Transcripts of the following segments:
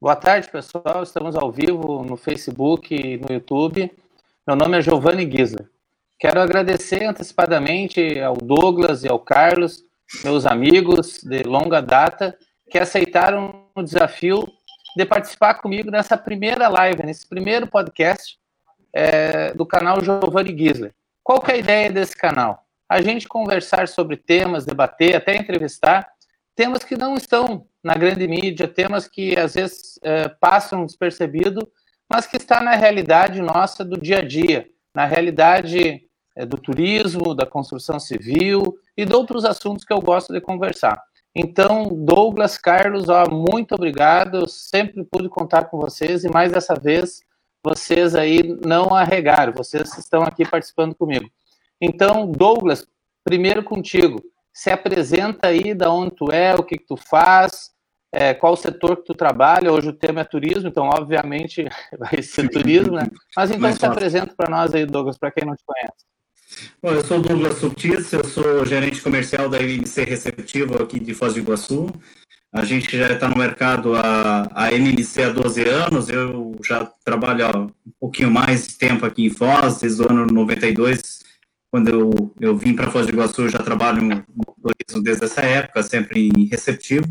Boa tarde, pessoal. Estamos ao vivo no Facebook e no YouTube. Meu nome é Giovanni Gisler. Quero agradecer antecipadamente ao Douglas e ao Carlos, meus amigos de longa data, que aceitaram o desafio de participar comigo nessa primeira live, nesse primeiro podcast é, do canal Giovanni Gisler. Qual que é a ideia desse canal? A gente conversar sobre temas, debater, até entrevistar temas que não estão na grande mídia, temas que às vezes é, passam despercebido, mas que está na realidade nossa do dia a dia, na realidade é, do turismo, da construção civil e de outros assuntos que eu gosto de conversar. Então, Douglas, Carlos, ó, muito obrigado. Sempre pude contar com vocês e mais dessa vez vocês aí não arregaram, vocês estão aqui participando comigo. Então, Douglas, primeiro contigo se apresenta aí da onde tu é, o que, que tu faz, é, qual o setor que tu trabalha. Hoje o tema é turismo, então obviamente vai ser turismo, né? Mas então se apresenta para nós aí, Douglas, para quem não te conhece. Bom, eu sou Douglas Subtis, eu sou gerente comercial da MMC Receptivo aqui de Foz do Iguaçu. A gente já está no mercado, a, a MMC há 12 anos, eu já trabalho há um pouquinho mais de tempo aqui em Foz, desde o ano 92, quando eu, eu vim para Foz do Iguaçu, já trabalho no desde essa época, sempre em receptivo.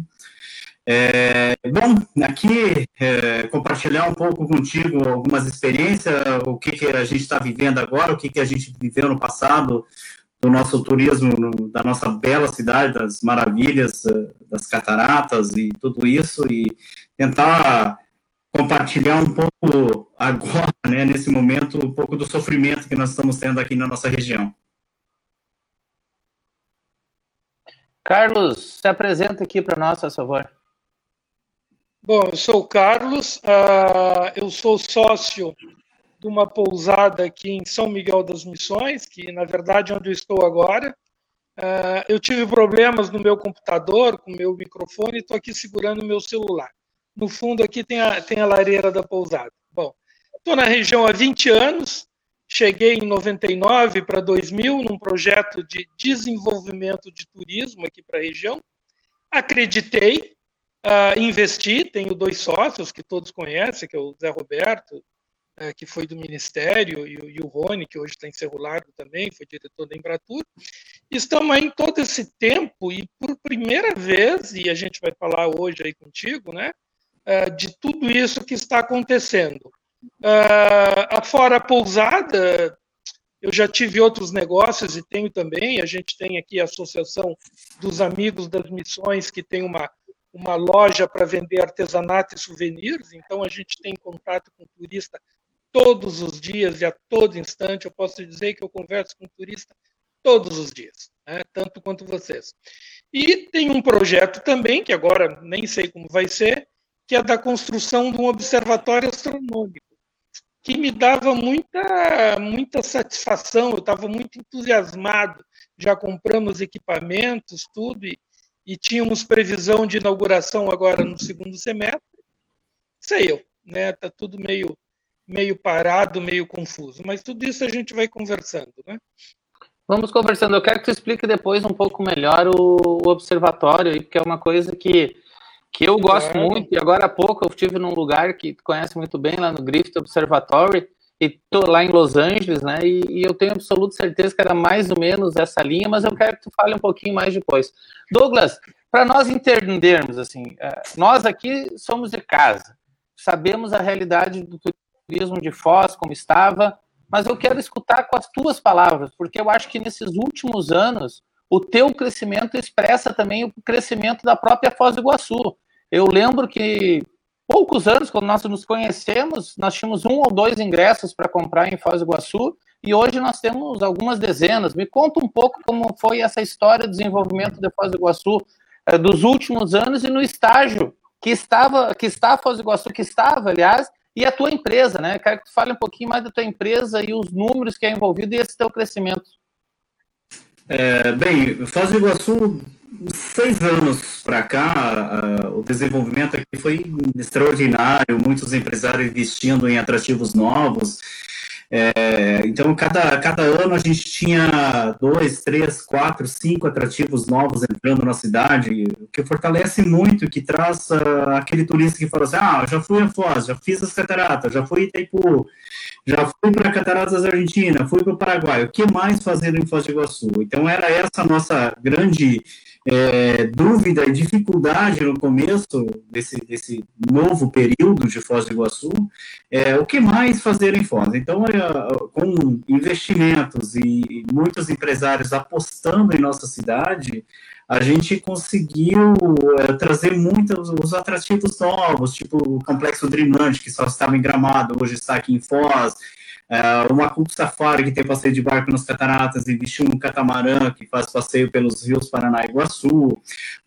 É, bom, aqui é, compartilhar um pouco contigo algumas experiências, o que, que a gente está vivendo agora, o que, que a gente viveu no passado, do nosso turismo, no, da nossa bela cidade, das maravilhas, é, das cataratas e tudo isso, e tentar compartilhar um pouco agora, né, nesse momento, um pouco do sofrimento que nós estamos tendo aqui na nossa região. Carlos, se apresenta aqui para nós, por favor. Bom, eu sou o Carlos, uh, eu sou sócio de uma pousada aqui em São Miguel das Missões, que na verdade é onde eu estou agora. Uh, eu tive problemas no meu computador, com o meu microfone, e estou aqui segurando o meu celular. No fundo aqui tem a, tem a lareira da pousada. Bom, estou na região há 20 anos, cheguei em 99 para 2000 num projeto de desenvolvimento de turismo aqui para a região. Acreditei, uh, investi, tenho dois sócios que todos conhecem, que é o Zé Roberto, uh, que foi do Ministério, e, e, o Rony, que hoje está Largo também, foi diretor da Embratur. Estamos aí todo esse tempo e por primeira vez, e a gente vai falar hoje aí contigo, né? Uh, de tudo isso que está acontecendo. Uh, afora a pousada, eu já tive outros negócios e tenho também. A gente tem aqui a Associação dos Amigos das Missões, que tem uma, uma loja para vender artesanato e souvenirs. Então, a gente tem contato com turista todos os dias e a todo instante. Eu posso dizer que eu converso com turista todos os dias, né? tanto quanto vocês. E tem um projeto também, que agora nem sei como vai ser, que é da construção de um observatório astronômico, que me dava muita, muita satisfação, eu estava muito entusiasmado, já compramos equipamentos, tudo, e, e tínhamos previsão de inauguração agora no segundo semestre. Sei eu, né? Está tudo meio, meio parado, meio confuso, mas tudo isso a gente vai conversando, né? Vamos conversando. Eu quero que tu explique depois um pouco melhor o, o observatório, que é uma coisa que que eu gosto é. muito, e agora há pouco eu estive num lugar que tu conhece muito bem, lá no Griffith Observatory, e tô lá em Los Angeles, né, e, e, eu tenho absoluta certeza que era mais ou menos essa linha, mas eu quero que tu fale um pouquinho mais depois. Douglas, para nós entendermos, assim, é, nós aqui somos de casa, sabemos a realidade do turismo de Foz, como estava, mas eu quero escutar com as tuas palavras, porque eu acho que nesses últimos anos o teu crescimento expressa também o crescimento da própria Foz do Iguaçu. Eu lembro que poucos anos, quando nós nos conhecemos, nós tínhamos um ou dois ingressos para comprar em Foz do Iguaçu e hoje nós temos algumas dezenas. Me conta um pouco como foi essa história de desenvolvimento de Foz do Iguaçu eh, dos últimos anos e no estágio que estava, que está Foz do Iguaçu, que estava, aliás, e a tua empresa, né? Quero que tu fale um pouquinho mais da tua empresa e os números que é envolvido e esse teu crescimento. É, bem, Foz do Iguaçu, seis anos para cá, o desenvolvimento aqui foi extraordinário, muitos empresários investindo em atrativos novos. É, então, cada, cada ano a gente tinha dois, três, quatro, cinco atrativos novos entrando na cidade, o que fortalece muito, que traz uh, aquele turista que fala assim, ah, já fui a Foz, já fiz as cataratas, já fui a Itaipu, já fui para Cataratas da Argentina, fui para o Paraguai, o que mais fazer em Foz do Iguaçu? Então, era essa nossa grande é, dúvida e dificuldade no começo desse, desse novo período de Foz do Iguaçu, é, o que mais fazer em Foz? Então, é, com investimentos e muitos empresários apostando em nossa cidade, a gente conseguiu é, trazer muitos os atrativos novos, tipo o Complexo Dreamland, que só estava em Gramado, hoje está aqui em Foz, Uh, uma Cup Safari, que tem passeio de barco nas cataratas, e vestiu um catamarã, que faz passeio pelos rios Paraná e Iguaçu.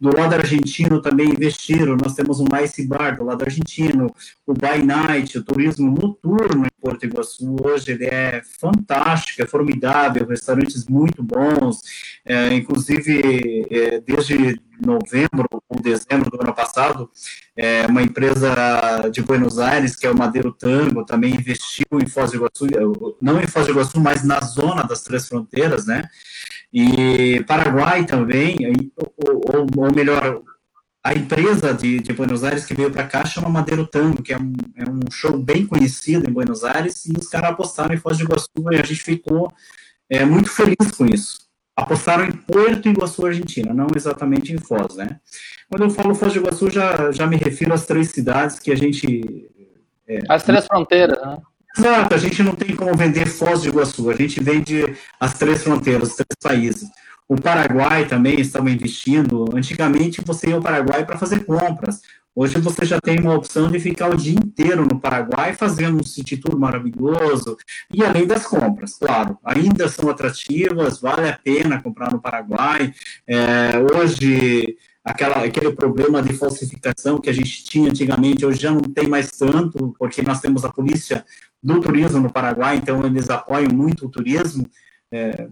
Do lado argentino também investiram, nós temos um Ice Bar do lado argentino, o By Night, o turismo noturno em Porto Iguaçu, hoje ele é fantástico, é formidável, restaurantes muito bons, é, inclusive é, desde novembro ou dezembro do ano passado, é, uma empresa de Buenos Aires, que é o Madeiro Tango, também investiu em Foz do Iguaçu, não em Foz do Iguaçu, mas na zona das Três Fronteiras, né? E Paraguai também, ou, ou, ou melhor, a empresa de, de, Buenos Aires que veio para cá chama Madeiro Tango, que é um, é um show bem conhecido em Buenos Aires, e os caras apostaram em Foz do Iguaçu e a gente ficou é, muito feliz com isso apostaram em Porto Iguaçu, Argentina, não exatamente em Foz, né? Quando eu falo Foz do Iguaçu, já, já me refiro às três cidades que a gente... É, as três fronteiras, né? Exato, a gente não tem como vender Foz do Iguaçu, a gente vende as três fronteiras, os três países. O Paraguai também estava investindo. Antigamente você ia ao Paraguai para fazer compras. Hoje você já tem uma opção de ficar o dia inteiro no Paraguai fazendo um city tour maravilhoso e além das compras, claro, ainda são atrativas, vale a pena comprar no Paraguai. É, hoje aquela, aquele problema de falsificação que a gente tinha antigamente, hoje já não tem mais tanto, porque nós temos a polícia do turismo no Paraguai, então eles apoiam muito o turismo. É,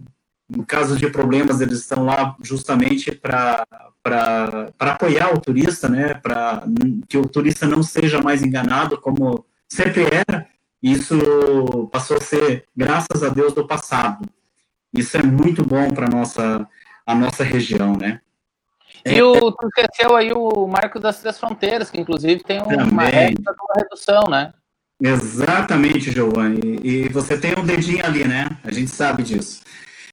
no caso de problemas, eles estão lá justamente para apoiar o turista, né, para que o turista não seja mais enganado como sempre era. Isso passou a ser, graças a Deus, do passado. Isso é muito bom para nossa a nossa região, né? E o, tu esqueceu aí o Marco das Três Fronteiras, que inclusive tem uma regra de uma redução, né? Exatamente, Giovanni. E você tem um dedinho ali, né? A gente sabe disso.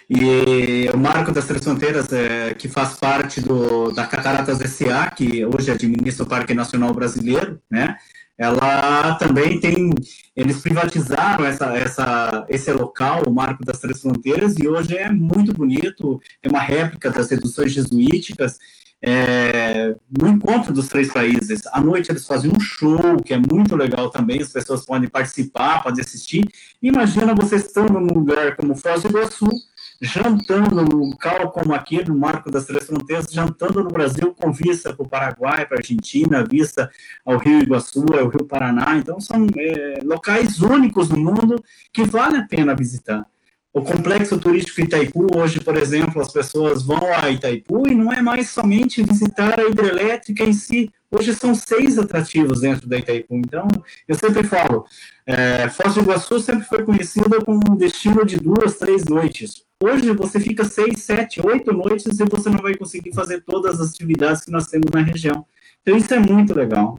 E o Marco das Três Fronteiras, é, que faz parte do, da Cataratas SA, que hoje administra o Parque Nacional Brasileiro, né? Ela também tem, eles privatizaram essa, essa, esse local, o Marco das Três Fronteiras, e hoje é muito bonito, é uma réplica das reduções jesuíticas, é, no encontro dos três países. À noite eles fazem um show, que é muito legal também, as pessoas podem participar, podem assistir. Imagina você estando num lugar como Foz do Iguaçu, jantando num local como aqui, no Marco das Três Fronteiras, jantando no Brasil com vista para o Paraguai, para a Argentina, vista ao Rio Iguaçu, ao Rio Paraná. Então, são é, locais únicos no mundo que vale a pena visitar. O complexo turístico Itaipu, hoje, por exemplo, as pessoas vão a Itaipu e não é mais somente visitar a hidrelétrica em si. Hoje são seis atrativos dentro da Itaipu. Então, eu sempre falo, é, Foz do Iguaçu sempre foi conhecida como um destino de duas, três noites. Hoje você fica seis, sete, oito noites e você não vai conseguir fazer todas as atividades que nós temos na região. Então isso é muito legal.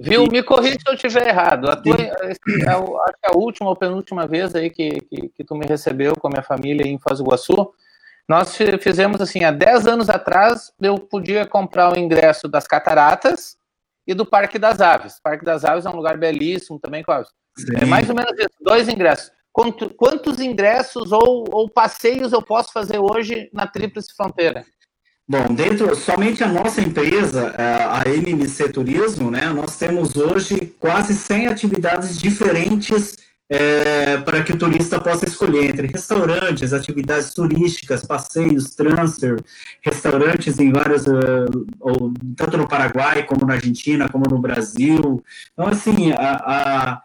Viu? E... Me corrija se eu estiver errado. A tua, é, acho que é a última ou penúltima vez aí que, que, que, tu me recebeu com a minha família em Foz do Iguaçu, nós fizemos assim, há 10 anos atrás, eu podia comprar o ingresso das cataratas e do Parque das Aves. O Parque das Aves é um lugar belíssimo também, Cláudio. É mais ou menos isso, dois ingressos. Quanto, quantos ingressos ou, ou passeios eu posso fazer hoje na Tríplice Fronteira? Bom, dentro somente a nossa empresa, a MMC Turismo, né, nós temos hoje quase 100 atividades diferentes é, para que o turista possa escolher entre restaurantes, atividades turísticas, passeios, transfer, restaurantes em vários, uh, tanto no Paraguai como na Argentina, como no Brasil. Então, assim, a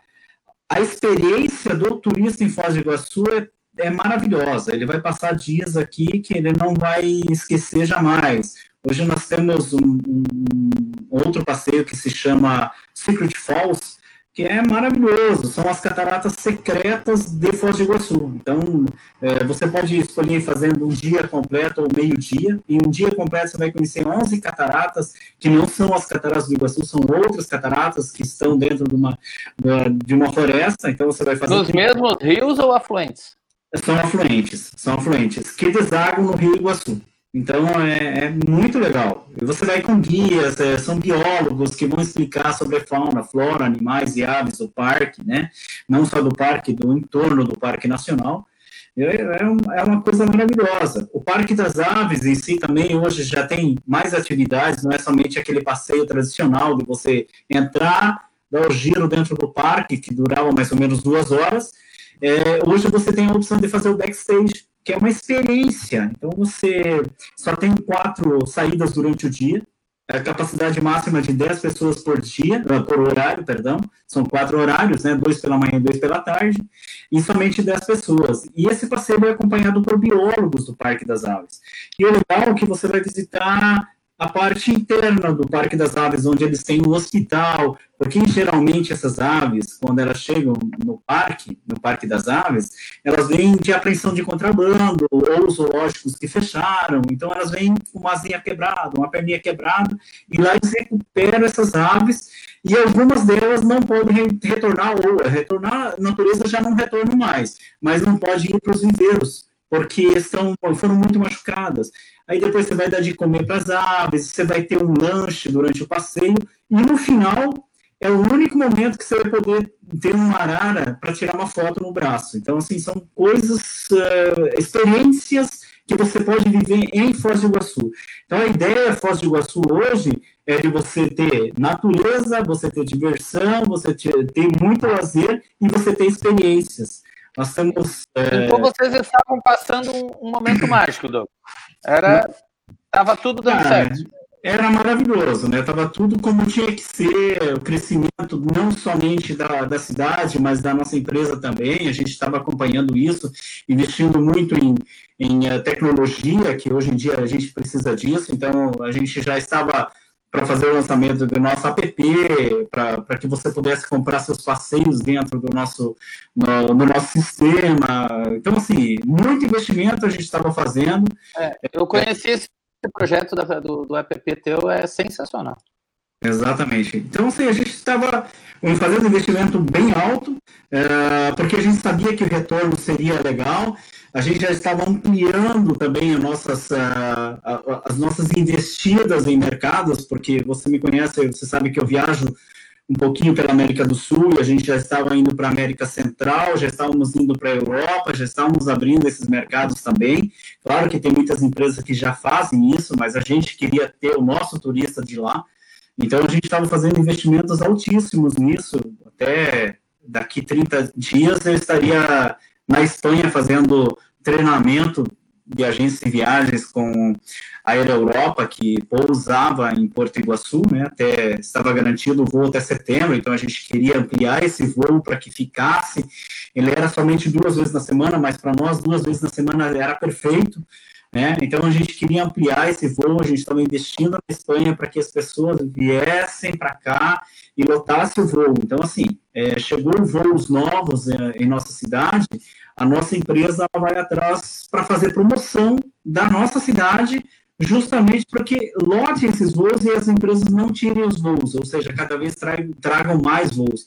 a experiência do turista em Foz do Iguaçu é, é maravilhosa. Ele vai passar dias aqui que ele não vai esquecer jamais. Hoje nós temos um, um outro passeio que se chama Secret Falls, que é maravilhoso. São as cataratas secretas de Foz do Iguaçu. Então, é, você pode escolher fazendo um dia completo ou meio dia. E um dia completo você vai conhecer 11 cataratas, que não são as cataratas do Iguaçu, são outras cataratas que estão dentro de uma, de uma floresta. Então, você vai fazer... Nos mesmos rios ou afluentes? São afluentes, são afluentes, que desagam no Rio Iguaçu. Então é, é, muito legal. E você vai com guias, é, são biólogos que vão explicar sobre a fauna, flora, animais e aves do parque, né? Não só do parque, do entorno do Parque Nacional. É, é, é uma coisa maravilhosa. O Parque das Aves em si também hoje já tem mais atividades, não é somente aquele passeio tradicional de você entrar, dar o giro dentro do parque, que durava mais ou menos duas horas. É, hoje você tem a opção de fazer o backstage, que é uma experiência. Então, você só tem quatro saídas durante o dia, a capacidade máxima de 10 pessoas por dia, ah, por horário, perdão, são quatro horários, né, dois pela manhã e dois pela tarde, e somente 10 pessoas. E esse passeio é acompanhado por biólogos do Parque das Aves. E o legal é que você vai visitar a parte interna do Parque das Aves, onde eles têm um hospital, porque geralmente essas aves, quando elas chegam no parque, no Parque das Aves, elas vêm de apreensão de contrabando, ou zoológicos que fecharam, então elas vêm com uma asinha quebrada, uma perninha quebrada, e lá eles recuperam essas aves, e algumas delas não podem retornar, ou retornar, a natureza já não retorna mais, mas não pode ir para os viveiros, porque estão, foram muito machucadas. Aí depois você vai dar de comer para as aves, você vai ter um lanche durante o passeio, e no final é o único momento que você vai poder ter uma arara para tirar uma foto no braço. Então, assim, são coisas, uh, experiências que você pode viver em Foz do Iguaçu. Então, a ideia Foz do Iguaçu hoje é de você ter natureza, você ter diversão, você ter, muito lazer e você ter experiências. Nós temos. É... Então vocês estavam passando um, momento mágico, Doug. Era. Estava tudo dando ah, certo. Era maravilhoso, né? Tava tudo como tinha que ser, o crescimento não somente da, da cidade, mas da nossa empresa também. A gente estava acompanhando isso, investindo muito em, em eh, tecnologia, que hoje em dia a gente precisa disso. Então, a gente já estava para fazer o lançamento do nosso app, para que você pudesse comprar seus passeios dentro do nosso, no, no nosso sistema. Então, assim, muito investimento a gente estava fazendo. É, eu conheci esse projeto da, do, do app teu, é sensacional. Exatamente. Então, assim, a gente estava fazendo um investimento bem alto, é, porque a gente sabia que o retorno seria legal, a gente já estava ampliando também as nossas, uh, as nossas investidas em mercados, porque você me conhece, você sabe que eu viajo um pouquinho pela América do Sul, e a gente já estava indo para a América Central, já estávamos indo para a Europa, já estávamos abrindo esses mercados também. Claro que tem muitas empresas que já fazem isso, mas a gente queria ter o nosso turista de lá. Então a gente estava fazendo investimentos altíssimos nisso. Até daqui 30 dias eu estaria na Espanha fazendo treinamento de agências de viagens com a Aero Europa, que pousava em Porto Iguaçu, né, até estava garantido o voo até setembro, então a gente queria ampliar esse voo para que ficasse. Ele era somente duas vezes na semana, mas para nós duas vezes na semana era perfeito. Né? Então a gente queria ampliar esse voo, a gente estava investindo na Espanha para que as pessoas viessem para cá e lotasse o voo. Então assim, é, chegou voos novos é, em nossa cidade, a nossa empresa vai atrás para fazer promoção da nossa cidade, justamente para que lote esses voos e as empresas não tirem os voos, ou seja, cada vez tragam mais voos.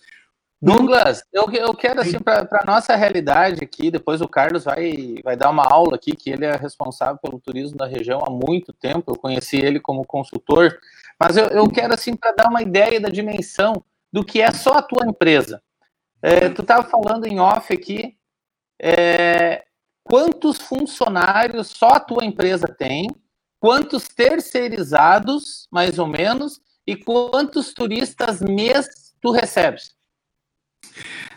Douglas, eu, eu quero assim para a nossa realidade aqui, depois o Carlos vai, vai dar uma aula aqui, que ele é responsável pelo turismo da região há muito tempo, eu conheci ele como consultor, mas eu, eu quero assim para dar uma ideia da dimensão do que é só a tua empresa. É, tu estava falando em off aqui é, quantos funcionários só a tua empresa tem, quantos terceirizados, mais ou menos, e quantos turistas mês tu recebes?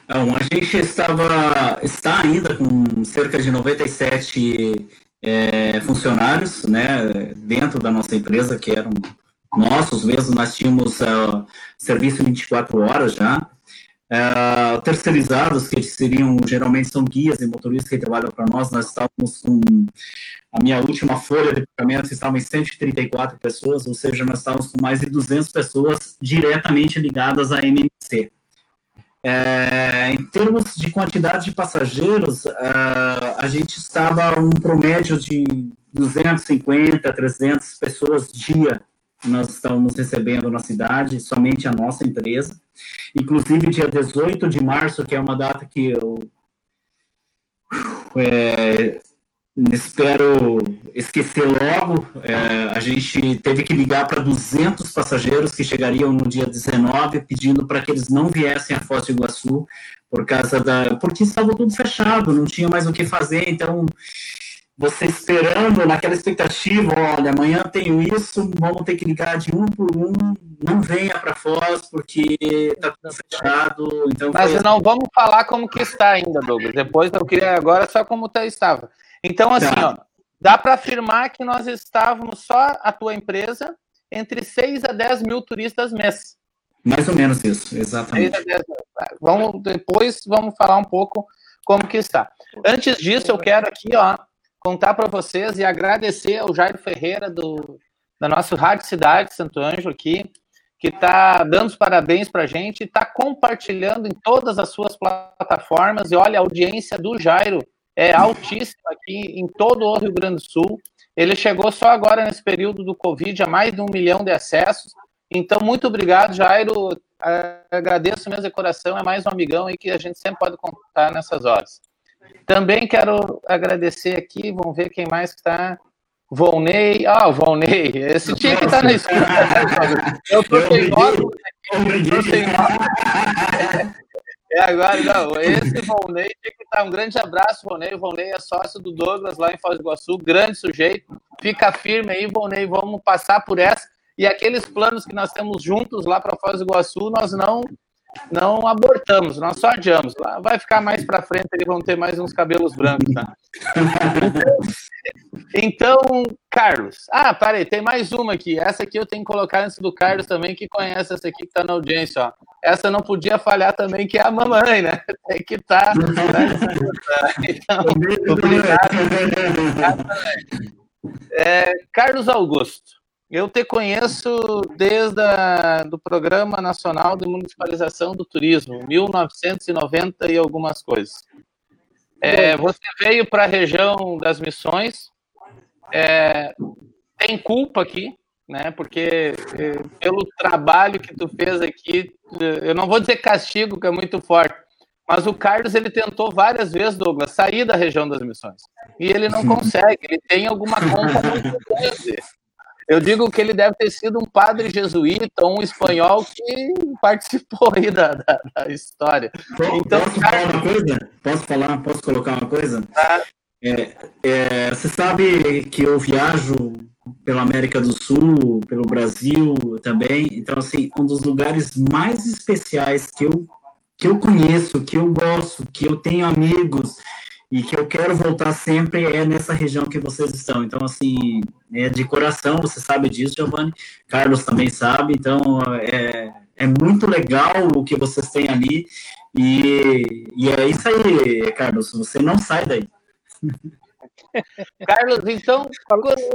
Então, a gente estava, está ainda com cerca de 97 é, funcionários né, dentro da nossa empresa, que eram nossos mesmo, nós tínhamos uh, serviço 24 horas já, Uh, terceirizados, que seriam, geralmente são guias e motoristas que trabalham para nós, nós estávamos com, a minha última folha de pagamentos estava em 134 pessoas, ou seja, nós estávamos com mais de 200 pessoas diretamente ligadas à MMC. É, em termos de quantidade de passageiros, uh, a gente estava um promédio de 250, 300 pessoas dia nós estamos recebendo na cidade, somente a nossa empresa. Inclusive, dia 18 de março, que é uma data que eu é, espero esquecer logo. É, a gente teve que ligar para 200 passageiros que chegariam no dia 19, pedindo para que eles não viessem a Foz do Iguaçu por causa da, porque estava tudo fechado, não tinha mais o que fazer. Então, você esperando naquela expectativa, olha, amanhã tenho isso, vamos ter que ligar de um por um, não venha para Foz porque está tudo fechado. Então Mas não assim. vamos falar como que está ainda, Douglas. Depois eu queria agora só como tá, estava. Então, assim, tá. ó, dá para afirmar que nós estávamos só a tua empresa entre 6 a 10 mil turistas mês. Mais ou menos isso, exatamente. 6 a 10 Vamos, depois vamos falar um pouco como que está. Antes disso, eu quero aqui, ó, contar para vocês e agradecer ao Jairo Ferreira do da nossa Rádio Cidade Santo Ângelo aqui, que está dando os parabéns para a gente, está compartilhando em todas as suas plataformas. E olha, a audiência do Jairo é altíssima aqui em todo o Rio Grande do Sul. Ele chegou só agora nesse período do Covid a mais de um milhão de acessos. Então, muito obrigado, Jairo. Agradeço mesmo de coração. É mais um amigão aí que a gente sempre pode contar nessas horas. Também quero agradecer aqui, vamos ver quem mais está. Volney, ah, o Volney, esse tinha que estar tá na escuta. Eu tô sem óculos É agora, não, esse Volney tinha que estar. Um grande abraço, Volney. O Volney é sócio do Douglas lá em Foz do Iguaçu, grande sujeito. Fica firme aí, Volney, vamos passar por essa. E aqueles planos que nós temos juntos lá para Foz do Iguaçu, nós não não abortamos, nós só adiamos. Vai ficar mais para frente, eles vão ter mais uns cabelos brancos. Tá? Então, Carlos. Ah, parei, tem mais uma aqui. Essa aqui eu tenho que colocar antes do Carlos também, que conhece essa aqui que está na audiência. Ó. Essa não podia falhar também, que é a mamãe, né? Tem que estar. Tá, então, obrigado. É, Carlos Augusto. Eu te conheço desde o do Programa Nacional de Municipalização do Turismo, 1990 e algumas coisas. É, você veio para a região das missões, é, tem culpa aqui, né? Porque é, pelo trabalho que tu fez aqui, eu não vou dizer castigo, que é muito forte, mas o Carlos ele tentou várias vezes, Douglas, sair da região das missões e ele não consegue. Ele tem alguma conta muito grande eu digo que ele deve ter sido um padre jesuíta, um espanhol que participou aí da, da, da história. Então, posso falar uma coisa? Posso falar? Posso colocar uma coisa? Ah. É, é, você sabe que eu viajo pela América do Sul, pelo Brasil também. Então, assim, um dos lugares mais especiais que eu que eu conheço, que eu gosto, que eu tenho amigos, e que eu quero voltar sempre é nessa região que vocês estão. Então, assim, é de coração, você sabe disso, Giovanni, Carlos também sabe, então é, é muito legal o que vocês têm ali, e, e é isso aí, Carlos, você não sai daí. Carlos, então,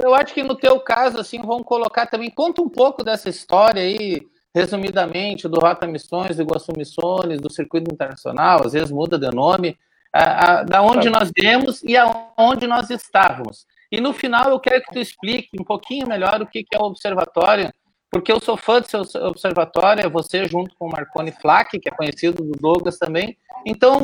eu acho que no teu caso, assim, vamos colocar também, conta um pouco dessa história aí, resumidamente, do Rota Missões, do Iguaçu Missões, do Circuito Internacional, às vezes muda de nome, a, a, da onde nós viemos e aonde nós estávamos. E no final eu quero que tu explique um pouquinho melhor o que, que é o observatório, porque eu sou fã do seu observatório, é você junto com o Marconi Flack, que é conhecido do Douglas também. Então,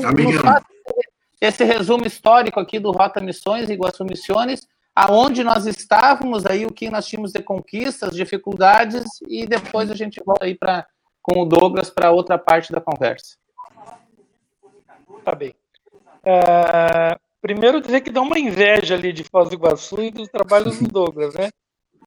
esse resumo histórico aqui do Rota Missões e Iguaçu Missões, aonde nós estávamos, aí o que nós tínhamos de conquistas, dificuldades, e depois a gente volta aí pra, com o Douglas para outra parte da conversa. Tá bem. Uh, primeiro dizer que dá uma inveja ali de Foz do Iguaçu e dos trabalhos do Douglas, né?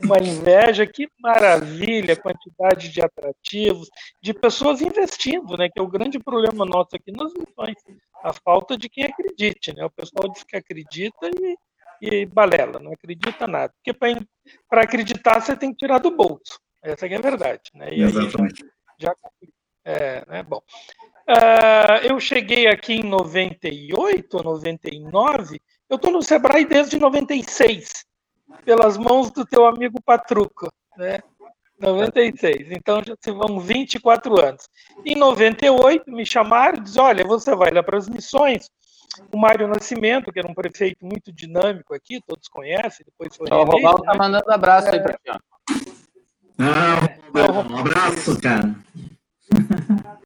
Uma inveja, que maravilha, quantidade de atrativos, de pessoas investindo, né? Que é o grande problema nosso aqui nas missões, a falta de quem acredite, né? O pessoal diz que acredita e, e balela, não acredita nada. Porque para acreditar você tem que tirar do bolso, essa é a verdade, né? E Exatamente. já, já é, né? Bom, Uh, eu cheguei aqui em 98 ou 99. Eu estou no Sebrae desde 96, pelas mãos do teu amigo Patruco. Né? 96. Então já se vão 24 anos. Em 98 me chamaram e disseram: olha, você vai lá para as missões. O Mário Nascimento, que era um prefeito muito dinâmico aqui, todos conhecem, depois foi. O Robaldo está né? mandando abraço é... aí para ti. Ah, um abraço, cara.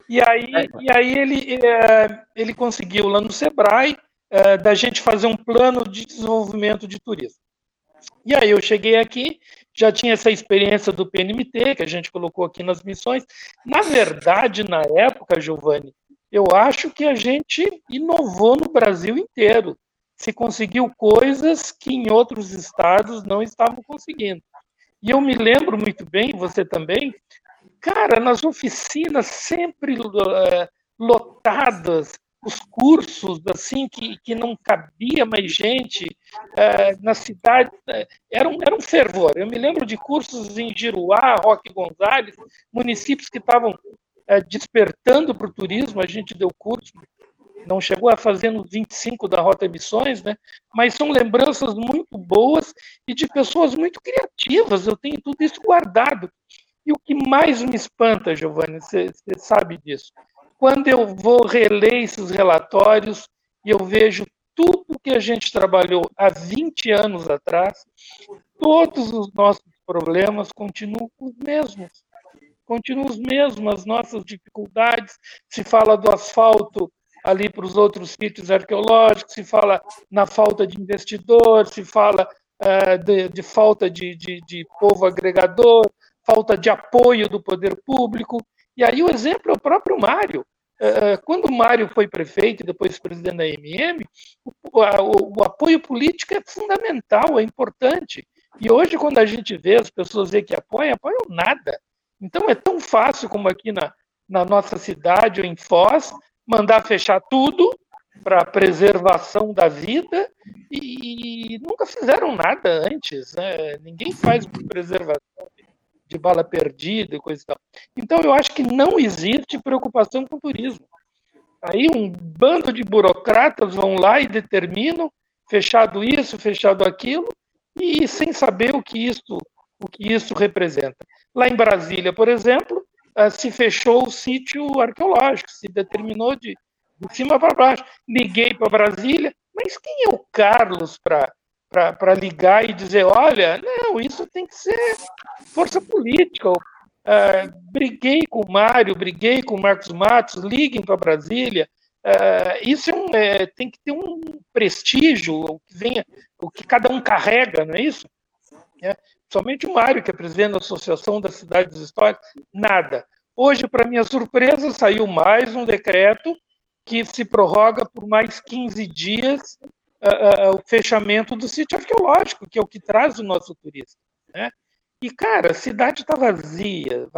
E aí, e aí ele, é, ele conseguiu lá no Sebrae é, da gente fazer um plano de desenvolvimento de turismo. E aí eu cheguei aqui, já tinha essa experiência do PNMT, que a gente colocou aqui nas missões. Na verdade, na época, Giovanni, eu acho que a gente inovou no Brasil inteiro. Se conseguiu coisas que em outros estados não estavam conseguindo. E eu me lembro muito bem, você também, cara, nas oficinas sempre uh, lotadas, os cursos assim que, que não cabia mais gente uh, na cidade uh, era, um, era um fervor. Eu me lembro de cursos em Giruá, Roque Gonzalez, municípios que estavam despertando para o turismo. A gente deu curso, não chegou a fazer nos 25 da Rota Missões, né? Mas são lembranças muito boas e de pessoas muito criativas. Eu tenho tudo isso guardado. E o que mais me espanta, Giovanni, você sabe disso, quando eu vou reler esses relatórios e eu vejo tudo que a gente trabalhou há 20 anos atrás, todos os nossos problemas continuam os mesmos. Continuam os mesmos, as nossas dificuldades. Se fala do asfalto ali para os outros sítios arqueológicos, se fala na falta de investidor, se fala uh, de, de, falta de, de, de povo agregador, falta de apoio do poder público. E aí o exemplo é o próprio Mário. É, é, quando o Mário foi prefeito e depois presidente da MM, o, apoio político é fundamental, é importante. E hoje, quando a gente vê as pessoas que apoiam, apoiam nada. Então é tão fácil como aqui na, na nossa cidade ou em Foz, mandar fechar tudo para preservação da vida e, e, nunca fizeram nada antes. Né? Ninguém faz preservação de bala perdida e coisa e tal. Então, eu acho que não existe preocupação com o turismo. Aí um bando de burocratas vão lá e determinam fechado isso, fechado aquilo, e sem saber o que isso, o que isso representa. Lá em Brasília, por exemplo, ah, se fechou o sítio arqueológico, se determinou de, de cima para baixo. Liguei para Brasília, mas quem é o Carlos para para ligar e dizer, olha, não, isso tem que ser força política. Uh, briguei com o Mário, briguei com o Marcos Matos, liguem para Brasília. Uh, isso é um, é, tem que ter um prestígio, o que, venha, o que cada um carrega, não é isso? É, somente o Mário, que é presidente da Associação das Cidades Históricas, nada. Hoje, para minha surpresa, saiu mais um decreto que se prorroga por mais 15 dias uh, o fechamento do sítio arqueológico, que é o que traz o nosso turista. Né? E, cara, a cidade está vazia.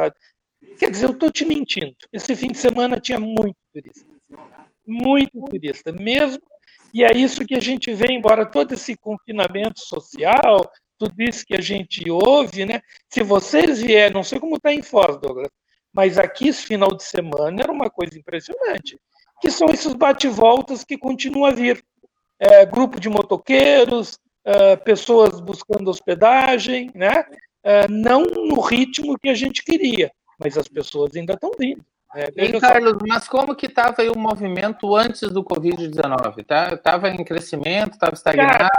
Quer dizer, eu estou te mentindo. Esse fim de semana tinha muito turista. Muito turista, mesmo. E é isso que a gente vê, embora todo esse confinamento social, tudo isso que a gente ouve, né? Se vocês vierem, não sei como está em Foz, Douglas, mas aqui esse final de semana era uma coisa impressionante, que são esses bate-voltas que continuam a vir é, grupo de motoqueiros, é, pessoas buscando hospedagem, né? É, não no ritmo que a gente queria, mas as pessoas ainda estão vindo. Né? E, Carlos, mas como que estava o movimento antes do Covid-19? Tá, estava em crescimento, estava estagnado?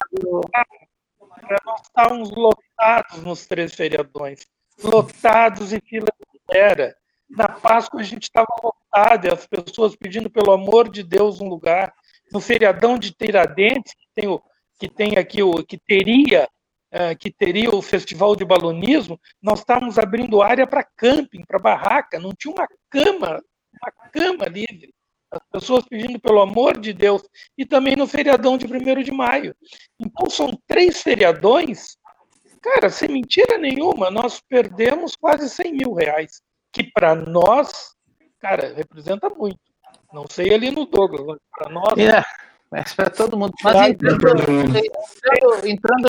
nós estávamos lotados nos três feriadões, lotados e fila de espera. Na Páscoa a gente estava lotado, e as pessoas pedindo pelo amor de Deus um lugar no feriadão de Tiradentes, que tem, o, que tem aqui o que teria uh, que teria o festival de balonismo, nós estávamos abrindo área para camping, para barraca, não tinha uma cama, uma cama livre. As pessoas pedindo pelo amor de Deus, e também no feriadão de 1 de maio. Então são três feriadões, cara, sem mentira nenhuma, nós perdemos quase 100 mil reais, que para nós, cara, representa muito. Não sei ali no Douglas, para nós. É, mas para todo mundo. Mas entrando, entrando, entrando,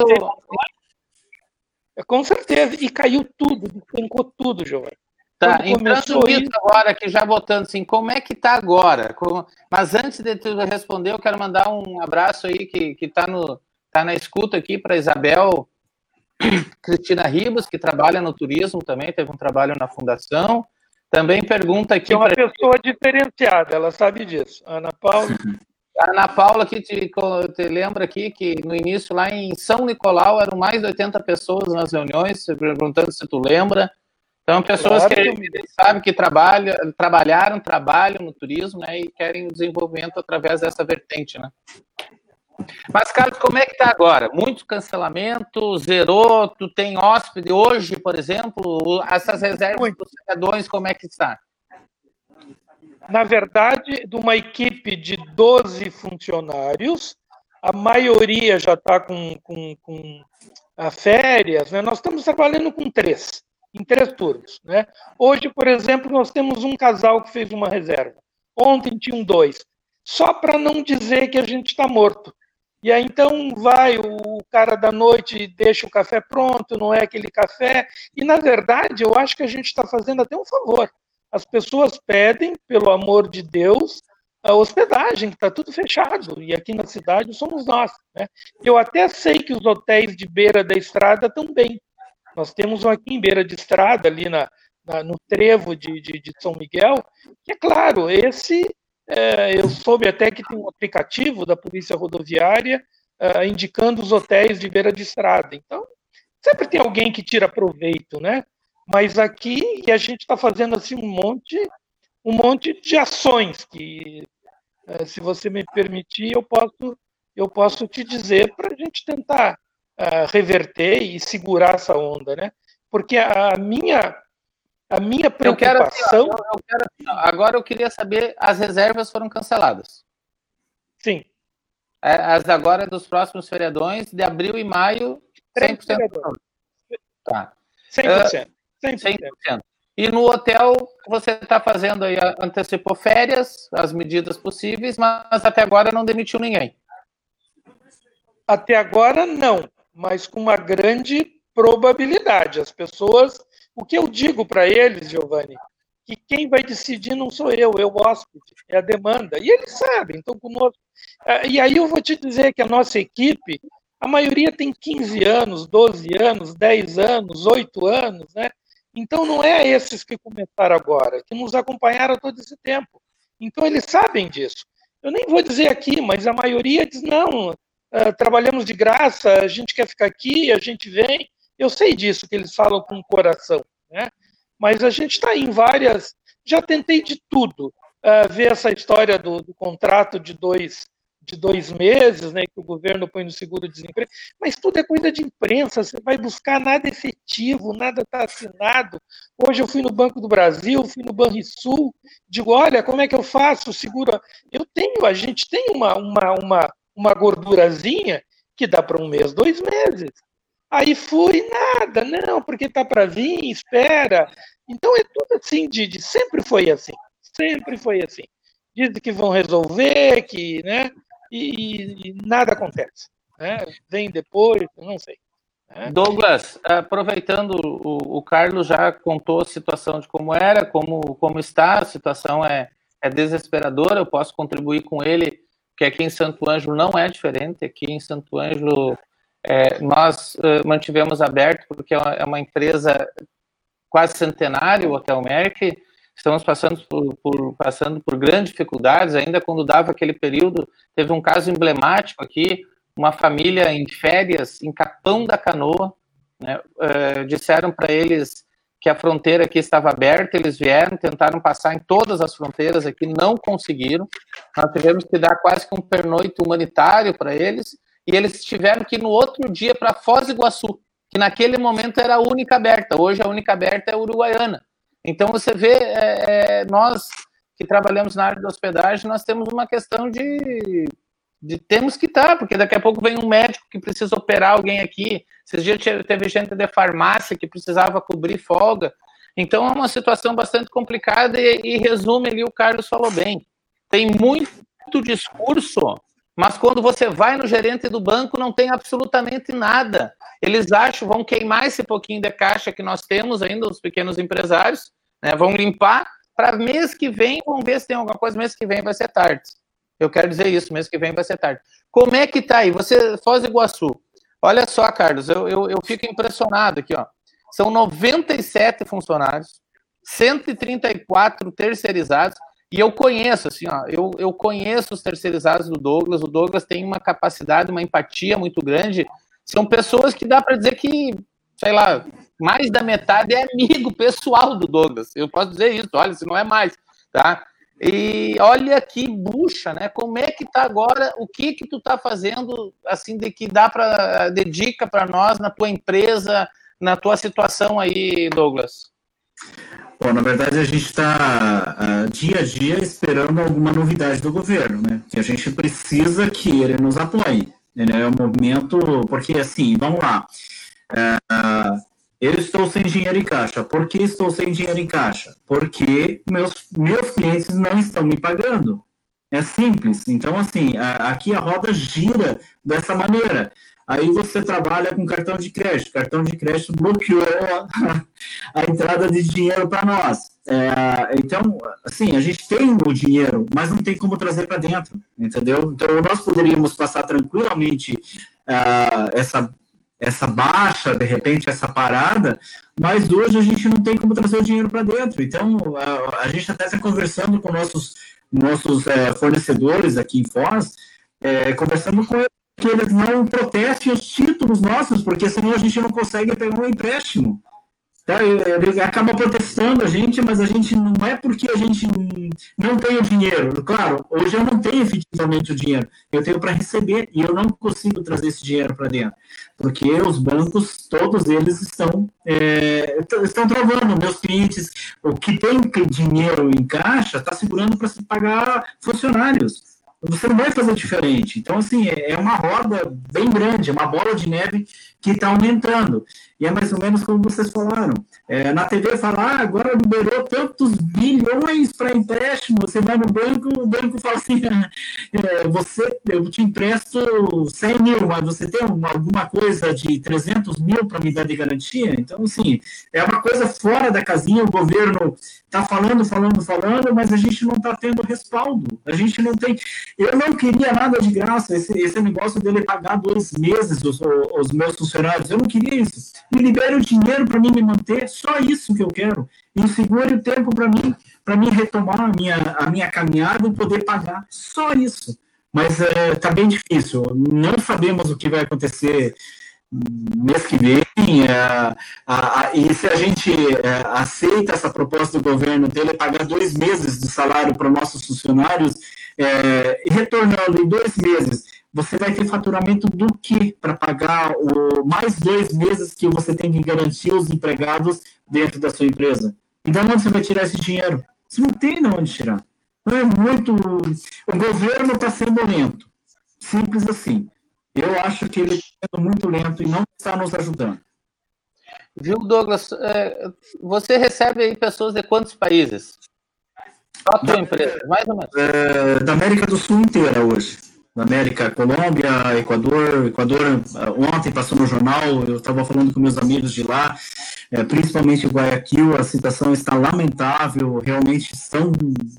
é, Com certeza. E caiu tudo, despencou tudo, Giovanni. Tá, entrando nisso isso... agora, que já botando assim, como é que tá agora? Como... Mas antes de tu responder, eu quero mandar um abraço aí que, que tá, no, tá na escuta aqui para Isabel Cristina Ribas, que trabalha no turismo também, teve um trabalho na fundação. Também pergunta aqui. É uma pra... pessoa diferenciada, ela sabe disso. Ana Paula. A Ana Paula, que te, te, lembra aqui que no início, lá em São Nicolau, eram mais de 80 pessoas nas reuniões, perguntando se tu lembra. Então, pessoas claro. que sabem que trabalham, trabalharam, trabalham no turismo, né, e querem o desenvolvimento através dessa vertente, né. Mas, Carlos, como é que está agora? Muito cancelamento, zerou, tu tem hóspede hoje, por exemplo, essas reservas dos cidadãos, como é que está? Na verdade, de uma equipe de 12 funcionários, a maioria já está com, com, com a férias, né? nós estamos trabalhando com três, em três turnos. Né? Hoje, por exemplo, nós temos um casal que fez uma reserva. Ontem tinham dois. Só para não dizer que a gente está morto. E aí então vai o cara da noite deixa o café pronto, não é aquele café. E na verdade eu acho que a gente está fazendo até um favor. As pessoas pedem, pelo amor de Deus, a hospedagem, que está tudo fechado. E aqui na cidade somos nós. Né? Eu até sei que os hotéis de beira da estrada bem. Nós temos um aqui em beira de estrada, ali na, na no trevo de, de, de São Miguel, que é claro, esse é, eu soube até que tem um aplicativo da Polícia Rodoviária uh, indicando os hotéis de beira de estrada. Então, sempre tem alguém que tira proveito, né? Mas aqui a gente está fazendo assim um monte, um monte de ações que, uh, se você me permitir, eu posso, eu posso te dizer para a gente tentar uh, reverter e segurar essa onda, né? Porque a minha a minha preocupação. Eu quero, eu quero, agora eu queria saber: as reservas foram canceladas? Sim. É, as agora dos próximos feriadões, de abril e maio, 100%. Tá. 100%. 100%. 100%. E no hotel, você está fazendo aí, antecipou férias, as medidas possíveis, mas até agora não demitiu ninguém. Até agora, não, mas com uma grande probabilidade. As pessoas o que eu digo para eles, Giovanni, que quem vai decidir não sou eu, é o hóspede, é a demanda. E eles sabem, então conosco. Ah, e aí eu vou te dizer que a nossa equipe, a maioria tem 15 anos, 12 anos, 10 anos, 8 anos, né? Então não é esses que começaram agora, que nos acompanharam todo esse tempo. Então eles sabem disso. Eu nem vou dizer aqui, mas a maioria diz: não, uh, trabalhamos de graça, a gente quer ficar aqui, a gente vem. Eu sei disso, que eles falam com o coração, né? mas a gente está em várias. Já tentei de tudo. Uh, ver essa história do, do, contrato de dois, de dois meses, né, que o governo põe no seguro-desemprego, mas tudo é coisa de imprensa, você vai buscar nada efetivo, nada está assinado. Hoje eu fui no Banco do Brasil, fui no Banrisul, digo, olha, como é que eu faço? Segura. Eu tenho, a gente tem uma, uma, uma, uma gordurazinha que dá para um mês, dois meses. Aí fui, nada, não, porque tá para vir, espera. Então é tudo assim, de, sempre foi assim, sempre foi assim. Dizem que vão resolver, que, né, e, e nada acontece. Né? Vem depois, não sei. Né? Douglas, aproveitando, o, o, Carlos já contou a situação de como era, como, como está, a situação é, é desesperadora, eu posso contribuir com ele, que aqui em Santo Ângelo não é diferente, aqui em Santo Ângelo é, nós uh, mantivemos aberto porque é uma, é uma, empresa quase centenária, o Hotel Merck. Estamos passando por, por, passando por grandes dificuldades. Ainda quando dava aquele período, teve um caso emblemático aqui, uma família em férias em Capão da Canoa. Né, uh, disseram para eles que a fronteira aqui estava aberta, eles vieram, tentaram passar em todas as fronteiras aqui, não conseguiram. Nós tivemos que dar quase que um pernoito humanitário para eles e eles tiveram que ir no outro dia para Foz do Iguaçu, que naquele momento era a única aberta. Hoje a única aberta é a Uruguaiana. Então você vê, é, é, nós que trabalhamos na área da hospedagem, nós temos uma questão de, de temos que estar, porque daqui a pouco vem um médico que precisa operar alguém aqui. Esses dias teve gente de farmácia que precisava cobrir folga. Então é uma situação bastante complicada e, e resume ali o Carlos falou bem. Tem muito discurso mas quando você vai no gerente do banco, não tem absolutamente nada. Eles acham, vão queimar esse pouquinho de caixa que nós temos ainda, os pequenos empresários, né? vão limpar, para mês que vem, vamos ver se tem alguma coisa, mês que vem vai ser tarde. Eu quero dizer isso, mês que vem vai ser tarde. Como é que tá aí? Você, Foz do Iguaçu, Olha só, Carlos, eu, eu, eu fico impressionado aqui, ó. São 97 funcionários, 134 terceirizados, e eu conheço, assim, ó, eu, eu conheço os terceirizados do Douglas. O Douglas tem uma capacidade, uma empatia muito grande. São pessoas que dá para dizer que, sei lá, mais da metade é amigo pessoal do Douglas. Eu posso dizer isso, olha, se não é mais, tá? E olha que bucha, né? Como é que tá agora? O que que tu tá fazendo assim de que dá para de dica para nós na tua empresa, na tua situação aí, Douglas? Bom, na verdade, a gente está uh, dia a dia esperando alguma novidade do governo, né? Que a gente precisa que ele nos apoie. Né? É um movimento, porque assim, vamos lá. Uh, eu estou sem dinheiro em caixa. Por que estou sem dinheiro em caixa? Porque meus, meus clientes não estão me pagando. É simples. Então, assim, a, aqui a roda gira dessa maneira. Aí você trabalha com cartão de crédito. Cartão de crédito bloqueou a, entrada de dinheiro para nós. É, então, assim, a gente tem o dinheiro, mas não tem como trazer para dentro, entendeu? Então, nós poderíamos passar tranquilamente uh, essa, essa baixa, de repente, essa parada, mas hoje a gente não tem como trazer o dinheiro para dentro. Então, uh, a gente até está conversando com nossos, nossos uh, fornecedores aqui em Foz, é, conversando com eles que eles não protestem os títulos nossos, porque senão a gente não consegue pegar um empréstimo. Tá? Acaba protestando a gente, mas a gente não é porque a gente não tem o dinheiro. Claro, hoje eu não tenho efetivamente o dinheiro, eu tenho para receber e eu não consigo trazer esse dinheiro para dentro, porque os bancos, todos eles estão, é, estão travando. Meus clientes, o que tem dinheiro em caixa, está segurando para se pagar funcionários você não vai fazer diferente. Então, assim, é, é uma roda bem grande, é uma bola de neve que está aumentando. E é mais ou menos como vocês falaram. É, na TV fala, ah, agora liberou tantos bilhões para empréstimo. Você vai no banco, o banco fala assim, é, você, eu te empresto 100 mil, mas você tem alguma coisa de 300 mil para me dar de garantia? Então, assim, é uma coisa fora da casinha. O governo está falando, falando, falando, mas a gente não está tendo respaldo. A gente não tem. Eu não queria nada de graça. Esse, esse negócio dele pagar dois meses os, os meus funcionários, eu não queria isso. Me libere o dinheiro para mim me manter, só isso que eu quero. E segure o tempo para mim, para mim retomar a minha, a minha caminhada e poder pagar, só isso. Mas está é, bem difícil, não sabemos o que vai acontecer mês que vem, é, a, a, e se a gente é, aceita essa proposta do governo dele pagar dois meses de salário para nossos funcionários, é, retornando em dois meses, você vai ter faturamento do que para pagar o mais dois meses que você tem que garantir os empregados dentro da sua empresa? E de onde você vai tirar esse dinheiro? Você não tem de onde tirar. Não é muito. O governo está sendo lento. Simples assim. Eu acho que ele está sendo muito lento e não está nos ajudando. Viu, Douglas? É, você recebe aí pessoas de quantos países? Qual a tua da, empresa? Mais ou menos. É, da América do Sul inteira hoje da América, Colômbia, Equador. Equador, eh, ontem passou no jornal, eu estava falando com meus amigos de lá, é, principalmente Guayaquil, a situação está lamentável, realmente estão,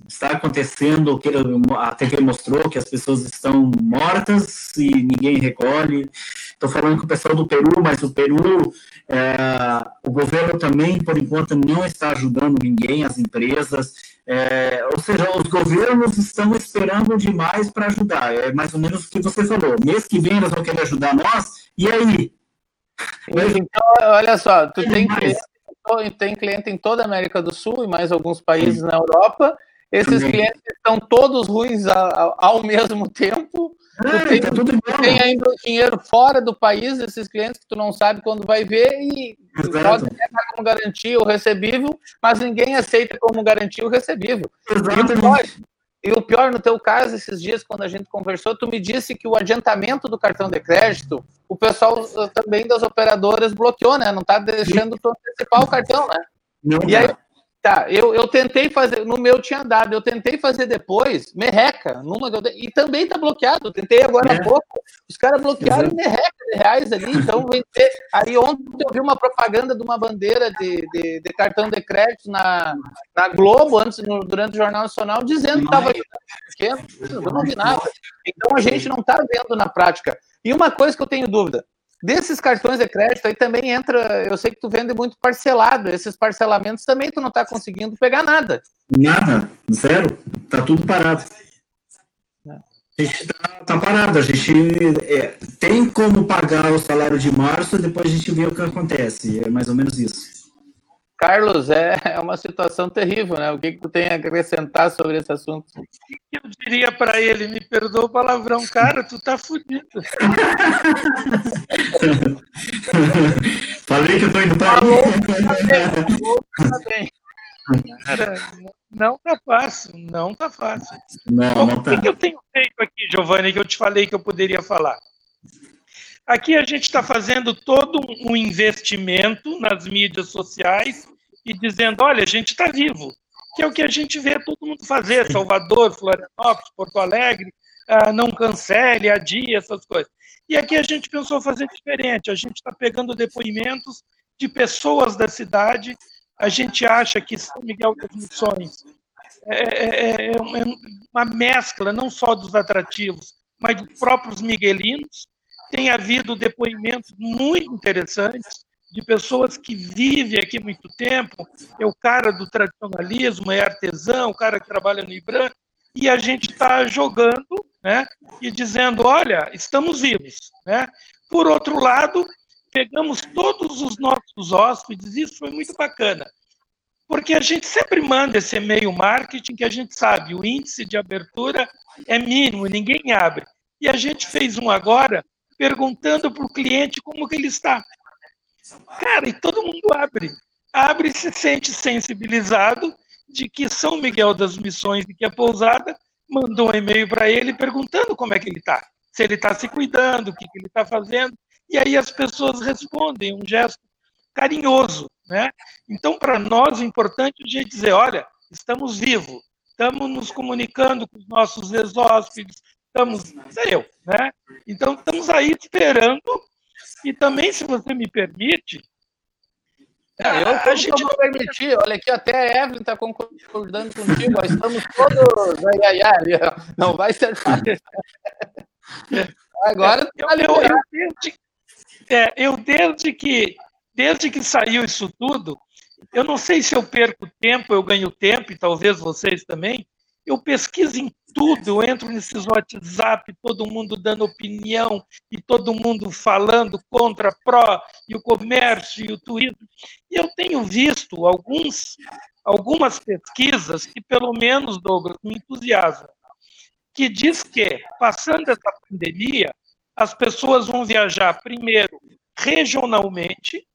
está acontecendo o que a TV mostrou, que as pessoas estão mortas e ninguém recolhe. Estou falando com o pessoal do Peru, mas o Peru, é, o governo também, por enquanto, não está ajudando ninguém, as empresas. É, ou seja, os governos estão esperando demais para ajudar. É mais ou menos o que você falou. Mês que vem eles vão querer ajudar nós, e aí? Então, olha só, tu tem cliente, tem cliente em toda a América do Sul e mais alguns países Sim. na Europa. Esses clientes estão todos ruins ao, ao mesmo tempo. É, tem, tá tudo tem ainda o dinheiro fora do país, esses clientes que tu não sabe quando vai ver e Exato. pode pegar como garantia o recebível, mas ninguém aceita como garantia o recebível. Exatamente. E o pior, no teu caso, esses dias, quando a gente conversou, tu me disse que o adiantamento do cartão de crédito, o pessoal eh, também das operadoras bloqueou, né? Não tá deixando tu antecipar o cartão, né? Não, e aí, Tá, eu, eu tentei fazer, no meu tinha dado, eu tentei fazer depois, merreca, numa e também tá bloqueado, eu tentei agora é. há pouco, os caras bloquearam Exato. merreca de reais ali, então vender. Aí ontem eu vi uma propaganda de uma bandeira de, de, de cartão de crédito na, na Globo, antes, no, durante o Jornal Nacional, dizendo que estava pequeno, eu não vi nada. Então a gente não está vendo na prática. E uma coisa que eu tenho dúvida, Desses cartões de crédito aí também entra, eu sei que tu vende muito parcelado, esses parcelamentos também tu não está conseguindo pegar nada. Nada, zero, tá tudo parado. A gente tá, tá parado, a gente é, tem como pagar o salário de março, depois a gente vê o que acontece, é mais ou menos isso. Carlos, é, é uma situação terrível, né? O que, que tu tem a acrescentar sobre esse assunto? O que eu diria para ele? Me perdoa o palavrão, cara, tu tá fudido. Falei que eu tô indo para Falou, tá bem. Cara, não tá fácil, não tá fácil. Não, Bom, não tá. O que, que eu tenho feito aqui, Giovanni, que eu te falei que eu poderia falar? Aqui a gente está fazendo todo um investimento nas mídias sociais e dizendo, olha, a gente está vivo, que é o que a gente vê todo mundo fazer, Salvador, Florianópolis, Porto Alegre, ah, não cancele, adie, essas coisas. E aqui a gente pensou fazer diferente, a gente está pegando depoimentos de pessoas da cidade, a gente acha que São Miguel das Missões é, é, é, é uma mescla não só dos atrativos, mas dos próprios miguelinos, tem havido depoimentos muito interessantes de pessoas que vivem aqui muito tempo, é o cara do tradicionalismo, é artesão, o cara que trabalha no IBRAM, e a gente está jogando né, e dizendo, olha, estamos vivos. Né? Por outro lado, pegamos todos os nossos hóspedes, isso foi muito bacana, porque a gente sempre manda esse e-mail marketing que a gente sabe, o índice de abertura é mínimo, ninguém abre. E a gente fez um agora perguntando para o cliente como que ele está. Cara, e todo mundo abre. Abre e se sente sensibilizado de que São Miguel das Missões e que a pousada mandou um e-mail para ele perguntando como é que ele está. Se ele está se cuidando, o que, que ele está fazendo. E aí as pessoas respondem, um gesto carinhoso. Né? Então, para nós, o importante é a gente dizer, olha, estamos vivos, estamos nos comunicando com os nossos ex-hóspedes, estamos, sei eu, né? Então estamos aí esperando e também, se você me permite, é, eu, a gente não permitir, olha aqui, até a Evelyn está concordando contigo, nós estamos todos ai, ai, ai, não vai ser fácil. Agora eu, eu, eu, desde, é, eu desde que desde que saiu isso tudo, eu não sei se eu perco tempo, eu ganho tempo, e talvez vocês também, eu pesquiso em tudo, eu entro nesses WhatsApp, todo mundo dando opinião e todo mundo falando contra pró e o comércio e o turismo. E eu tenho visto alguns, algumas pesquisas que, pelo menos, Douglas, me entusiasmam, que diz que, passando essa pandemia, as pessoas vão viajar primeiro regionalmente,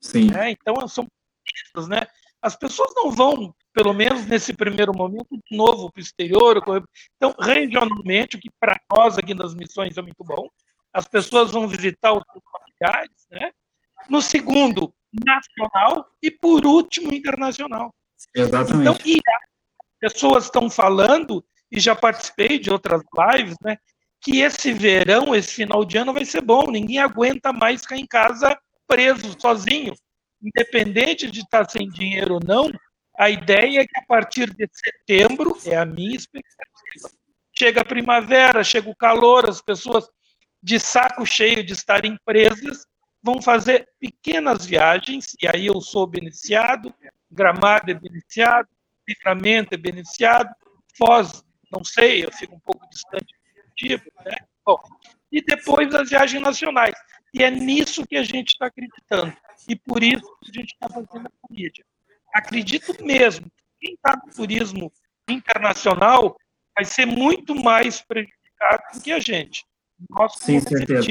Sim. Né? então são né? As pessoas não vão pelo menos nesse primeiro momento, de novo para o exterior. Então, regionalmente, o que para nós aqui nas missões é muito bom, as pessoas vão visitar os seus familiares, né? No segundo, nacional e por último, internacional. Exatamente. Então, as pessoas estão falando, e já participei de outras lives, né? Que esse verão, esse final de ano vai ser bom, ninguém aguenta mais ficar em casa preso, sozinho. Independente de estar sem dinheiro ou não, a ideia é que a partir de setembro, é a minha expectativa, chega a primavera, chega o calor, as pessoas de saco cheio de estarem presas vão fazer pequenas viagens, e aí eu sou beneficiado, Gramado é beneficiado, Livramento é beneficiado, Foz, não sei, eu fico um pouco distante do tipo, né? Bom, e depois as viagens nacionais. E é nisso que a gente está acreditando. E por isso a gente está fazendo a mídia acredito mesmo que quem está no turismo internacional vai ser muito mais prejudicado do que a gente. Sim, certeza.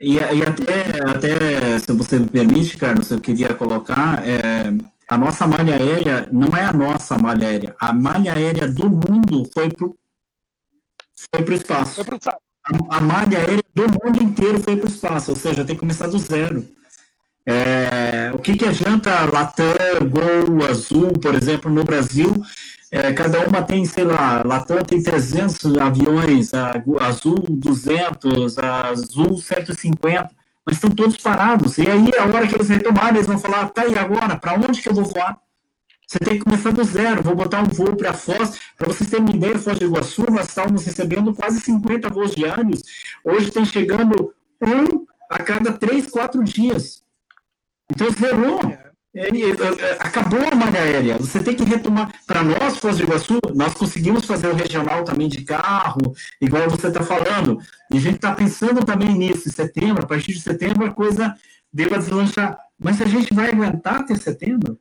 E, e, até, até, se você me permite, Carlos, eu queria colocar, é, a nossa malha aérea não é a nossa malha aérea. A malha aérea do mundo foi para foi o espaço. Foi pro. A, a malha aérea do mundo inteiro foi para o espaço, ou seja, tem que começar do zero. É, o que, que adianta Latam, Gol, Azul, por exemplo, no Brasil? É, cada uma tem, sei lá, Latam tem 300 aviões, a Azul 200, a Azul 150, mas estão todos parados. E aí, a hora que eles retomarem, eles vão falar: tá, e agora? Para onde que eu vou voar? Você tem que começar do zero. Vou botar um voo para Foz. Para vocês terem uma ideia, Foz do Iguaçu, nós estávamos recebendo quase 50 voos diários. Hoje tem chegando um a cada três, quatro dias. Então zerou. É, é, acabou a malha aérea. Você tem que retomar. Para nós, Foz do Iguaçu, nós conseguimos fazer o regional também de carro, igual você está falando. E a gente está pensando também nisso, em setembro. A partir de setembro a coisa deva deslanchar. Mas a gente vai aguentar até setembro?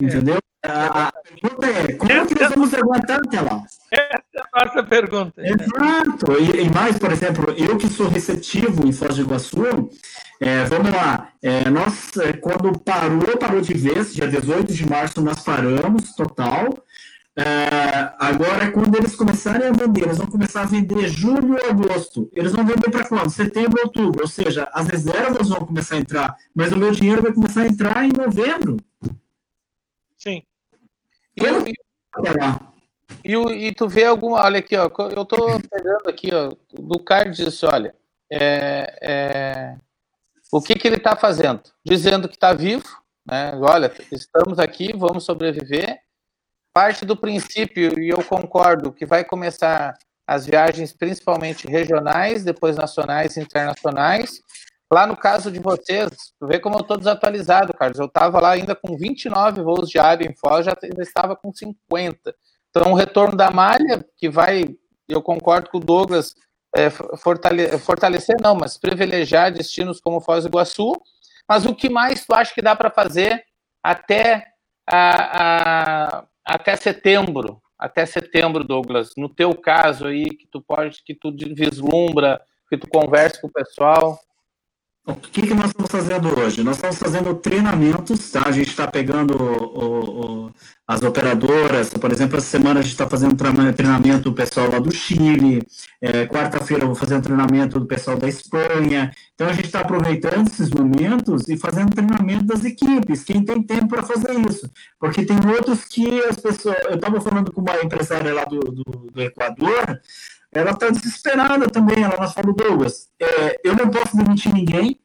Entendeu? A, pergunta é, como é que nós vamos aguentar até lá? Essa é a nossa pergunta. Exato. E, e, mais, por exemplo, eu que sou receptivo em Foz do Iguaçu, é, vamos lá, é, nós, é, quando parou, parou de vez, dia 18 de março nós paramos, total. É, agora, quando eles começarem a vender, eles vão começar a vender julho e agosto. Eles vão vender para quando? Setembro, outubro. Ou seja, as reservas vão começar a entrar, mas o meu dinheiro vai começar a entrar em novembro. Sim. E, e, e, e, tu vê alguma. Olha aqui, ó. Eu tô pegando aqui, ó. Do card disse, olha. É, é, o que, que ele está fazendo? Dizendo que está vivo, né? Olha, estamos aqui, vamos sobreviver. Parte do princípio, e eu concordo, que vai começar as viagens principalmente regionais, depois nacionais e internacionais. Lá no caso de vocês, vê como eu estou desatualizado, Carlos. Eu estava lá ainda com 29 voos diários em Foz, já estava com 50. Então, o retorno da malha, que vai, eu concordo com o Douglas, é, fortale fortalecer, não, mas privilegiar destinos como Foz do Iguaçu. Mas o que mais tu acha que dá para fazer até, a, a, até setembro? Até setembro, Douglas, no teu caso aí, que tu pode, que tu vislumbra, que tu conversa com o pessoal. O que, que nós estamos fazendo hoje? Nós estamos fazendo treinamentos, tá? A gente está pegando o, o, as operadoras, por exemplo, essa semana a gente está fazendo treinamento do pessoal lá do Chile, é, quarta-feira eu vou fazer um treinamento do pessoal da Espanha. Então a gente está aproveitando esses momentos e fazendo treinamento das equipes, quem tem tempo para fazer isso. Porque tem outros que as pessoas. Eu estava falando com uma empresária lá do, do, do Equador, ela está desesperada também. Ela falou, Douglas, é, eu não posso demitir ninguém,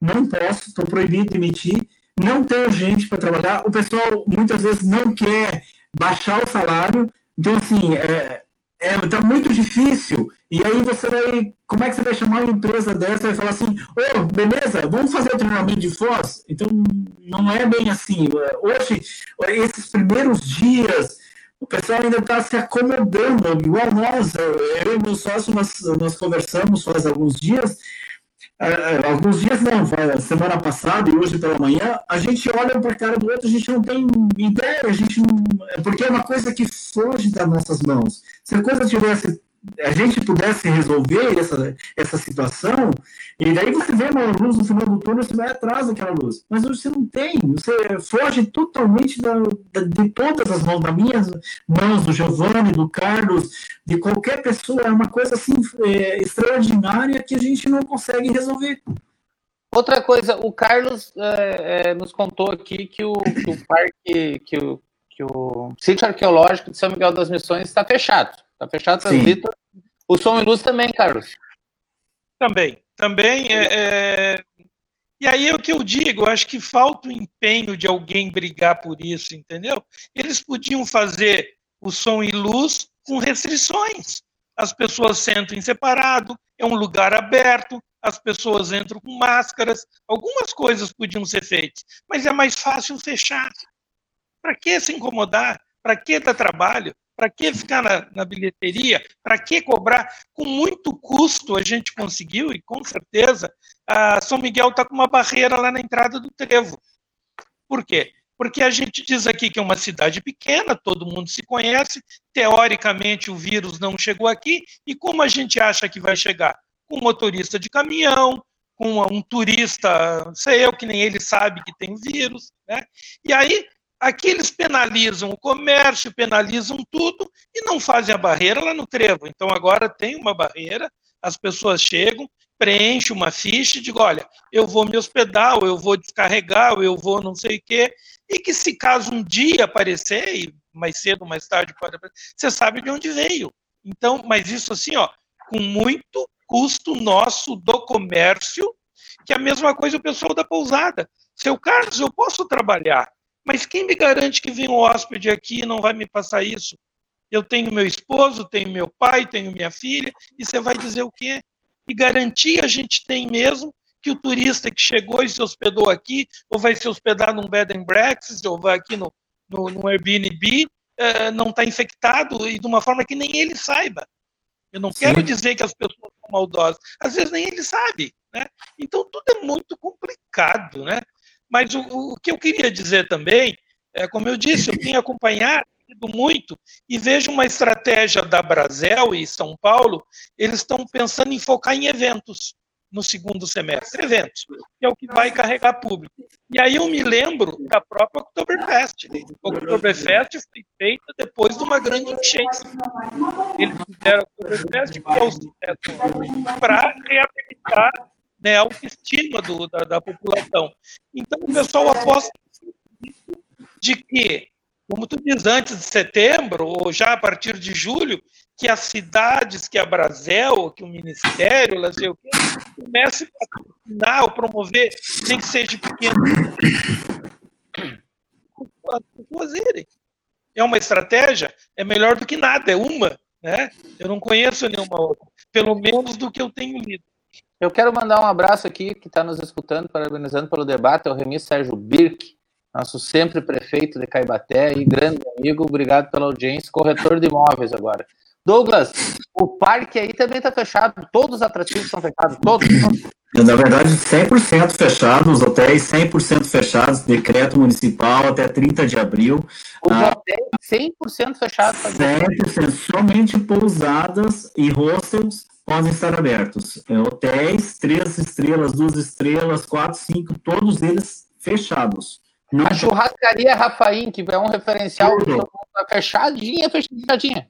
não posso, estou proibido de demitir, não tenho gente para trabalhar. O pessoal muitas vezes não quer baixar o salário, então, assim, é, é, tá muito difícil. E aí você vai. Como é que você vai chamar uma empresa dessa e falar assim, ô, oh, beleza, vamos fazer o treinamento de Foz? Então, não é bem assim. Hoje, esses primeiros dias o pessoal ainda está se acomodando, igual nós, eu e meu sócio, nós, nós conversamos faz alguns dias, uh, alguns dias não, semana passada e hoje pela manhã, a gente olha para a cara do outro, a gente não tem ideia, a gente não, porque é uma coisa que foge das nossas mãos. Se a coisa tivesse a gente pudesse resolver essa, essa situação, e daí você vê uma luz no final do túnel, você vai atrás daquela luz. Mas hoje você não tem, você foge totalmente da, da, de todas as mãos, das minhas mãos, do Giovanni, do Carlos, de qualquer pessoa. É uma coisa assim é, extraordinária que a gente não consegue resolver. Outra coisa, o Carlos é, é, nos contou aqui que o, que o parque, que o, que o sítio arqueológico de São Miguel das Missões está fechado. Está fechado essa visita. O som e luz também, Carlos. Também. Também é, é... E aí é o que eu digo, eu acho que falta o empenho de alguém brigar por isso, entendeu? Eles podiam fazer o som e luz com restrições. As pessoas sentam em separado, é um lugar aberto, as pessoas entram com máscaras, algumas coisas podiam ser feitas, mas é mais fácil fechar. Para que se incomodar? Para que dar trabalho? Para que ficar na, na bilheteria? Para que cobrar? Com muito custo a gente conseguiu, e com certeza, a São Miguel está com uma barreira lá na entrada do trevo. Por quê? Porque a gente diz aqui que é uma cidade pequena, todo mundo se conhece, teoricamente o vírus não chegou aqui, e como a gente acha que vai chegar? Com um motorista de caminhão, com um turista, sei eu, que nem ele sabe que tem vírus, né? E aí Aqui eles penalizam o comércio, penalizam tudo e não fazem a barreira lá no trevo. Então agora tem uma barreira, as pessoas chegam, preenchem uma ficha e digam, olha, eu vou me hospedar, ou eu vou descarregar, ou eu vou não sei o quê, e que se caso um dia aparecer, e mais cedo, mais tarde pode aparecer, você sabe de onde veio. Então, mas isso assim, ó, com muito custo nosso do comércio, que é a mesma coisa o pessoal da pousada. Seu Carlos, eu posso trabalhar, mas quem me garante que vem um hóspede aqui e não vai me passar isso? Eu tenho meu esposo, tenho meu pai, tenho minha filha, e você vai dizer o quê? Que garantia a gente tem mesmo que o turista que chegou e se hospedou aqui, ou vai se hospedar num bed and breakfast, ou vai aqui no, no, no Airbnb, uh, não está infectado e de uma forma que nem ele saiba. Eu não Sim. quero dizer que as pessoas são maldosas, às vezes nem ele sabe. Né? Então tudo é muito complicado. Né? Mas o, o que eu queria dizer também, é, como eu disse, eu tenho acompanhado muito e vejo uma estratégia da Brasel e São Paulo, eles estão pensando em focar em eventos no segundo semestre, eventos, que é o que vai carregar público. E aí eu me lembro da própria Oktoberfest. O Oktoberfest foi feita depois de uma grande enchente. Eles fizeram a Oktoberfest, é para reabilitar né, a autoestima do, da, da população. Então o pessoal aposta de que como tu diz, antes de setembro, ou já a partir de julho, que as cidades, que a Brasel, que o Ministério, lá sei o quê, comece a patrocinar ou promover, nem que seja pequeno, as pessoas. É uma estratégia? É melhor do que nada, é uma. Né? Eu não conheço nenhuma outra, pelo menos do que eu tenho lido. Eu quero mandar um abraço aqui, que está nos escutando, parabenizando pelo debate, ao Remi Sérgio Birk, nosso sempre prefeito de Caibaté e grande amigo, obrigado pela audiência, corretor de imóveis agora. Douglas, o parque aí também está fechado, todos os atrativos estão fechados, todos. Na verdade, 100% fechados, os hotéis 100% fechados, decreto municipal até 30 de abril. Os ah, hotéis 100% fechados. 100%, somente pousadas e hostels podem estar abertos. É, hotéis, três estrelas, duas estrelas, quatro, cinco, todos eles fechados. A churrascaria Rafaim, que é um referencial, tá fechadinha, fechadinha.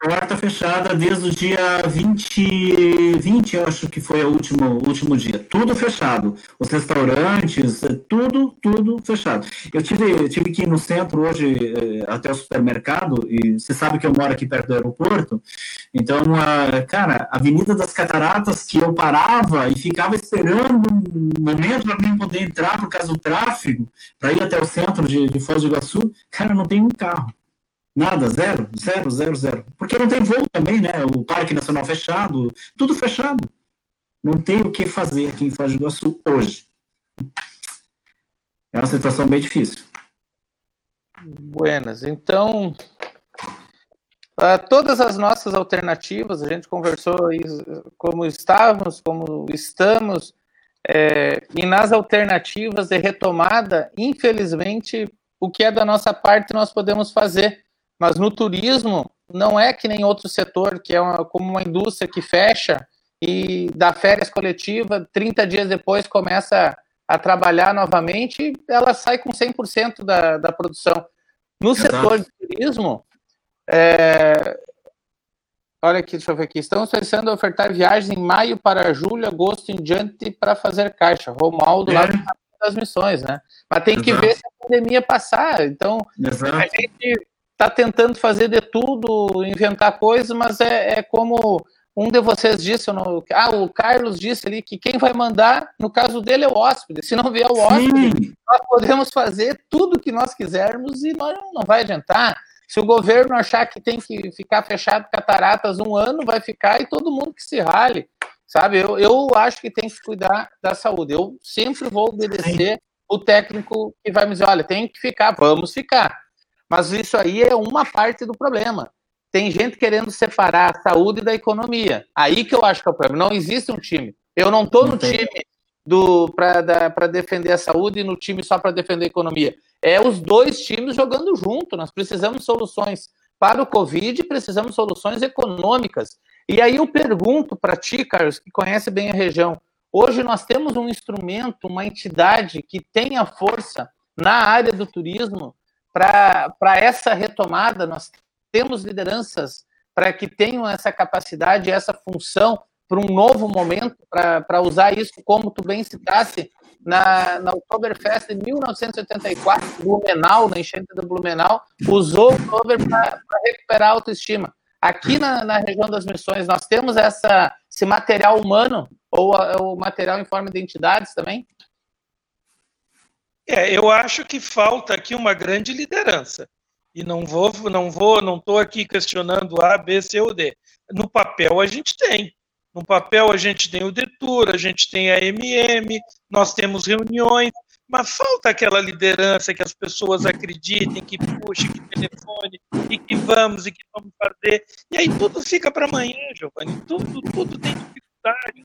Porta fechada desde o dia 20, 20 eu acho que foi o último, último dia. Tudo fechado. Os restaurantes, tudo, tudo fechado. Eu tive, tive que ir no centro hoje eh, até o supermercado, e você sabe que eu moro aqui perto do aeroporto. Então, a, cara, a Avenida das Cataratas, que eu parava e ficava esperando um momento para mim poder entrar por causa do tráfego, para ir até o centro de, de Foz do Iguaçu, cara, não tem um carro. Nada, zero, zero, zero, zero. Porque não tem voo também, né? O Parque Nacional fechado, tudo fechado. Não tem o que fazer aqui em Foz do Iguaçu hoje. É uma situação bem difícil. Buenas. Então, todas as nossas alternativas, a gente conversou como estávamos, como estamos, é, e nas alternativas de retomada, infelizmente, o que é da nossa parte nós podemos fazer. Mas no turismo, não é que nem outro setor, que é uma, como uma indústria que fecha e dá férias coletiva, 30 dias depois começa a trabalhar novamente, ela sai com 100% da, da produção. No Exato. setor de turismo, é... olha aqui, deixa eu ver aqui, estamos pensando em ofertar viagens em maio para julho, agosto em diante para fazer caixa. Romualdo é. lá das missões, né? Mas tem Exato. que ver se a pandemia passar. Então, Exato. a gente está tentando fazer de tudo, inventar coisas, mas é, é como um de vocês disse, no, ah, o Carlos disse ali que quem vai mandar, no caso dele, é o hóspede. Se não vier o hóspede, Sim. nós podemos fazer tudo o que nós quisermos e nós não vai adiantar. Se o governo achar que tem que ficar fechado cataratas um ano, vai ficar e todo mundo que se rale. Sabe, eu, eu acho que tem que cuidar da saúde. Eu sempre vou obedecer Sim. o técnico que vai me dizer: olha, tem que ficar, vamos ficar. Mas isso aí é uma parte do problema. Tem gente querendo separar a saúde da economia. Aí que eu acho que é o problema. Não existe um time. Eu não estou no time para defender a saúde e no time só para defender a economia. É os dois times jogando junto. Nós precisamos de soluções para o Covid, precisamos de soluções econômicas. E aí eu pergunto para ti, Carlos, que conhece bem a região. Hoje nós temos um instrumento, uma entidade que tem a força na área do turismo para essa retomada, nós temos lideranças para que tenham essa capacidade, essa função para um novo momento, para usar isso, como tu bem citasse, na, na Oktoberfest de 1984, Blumenau, na enchente do Blumenau, usou o Oktober para recuperar a autoestima. Aqui na, na, região das missões, nós temos essa, esse material humano, ou o material em forma de entidades também? É, eu acho que falta aqui uma grande liderança. E não vou, não vou, não estou aqui questionando A, B, C ou D. No papel a gente tem. No papel a gente tem o Detur, a gente tem a MM, nós temos reuniões, mas falta aquela liderança que as pessoas acreditem, que puxe, que telefone, e que vamos, e que vamos fazer. E aí tudo fica para amanhã, Giovanni. Tudo, tudo tem dificuldade,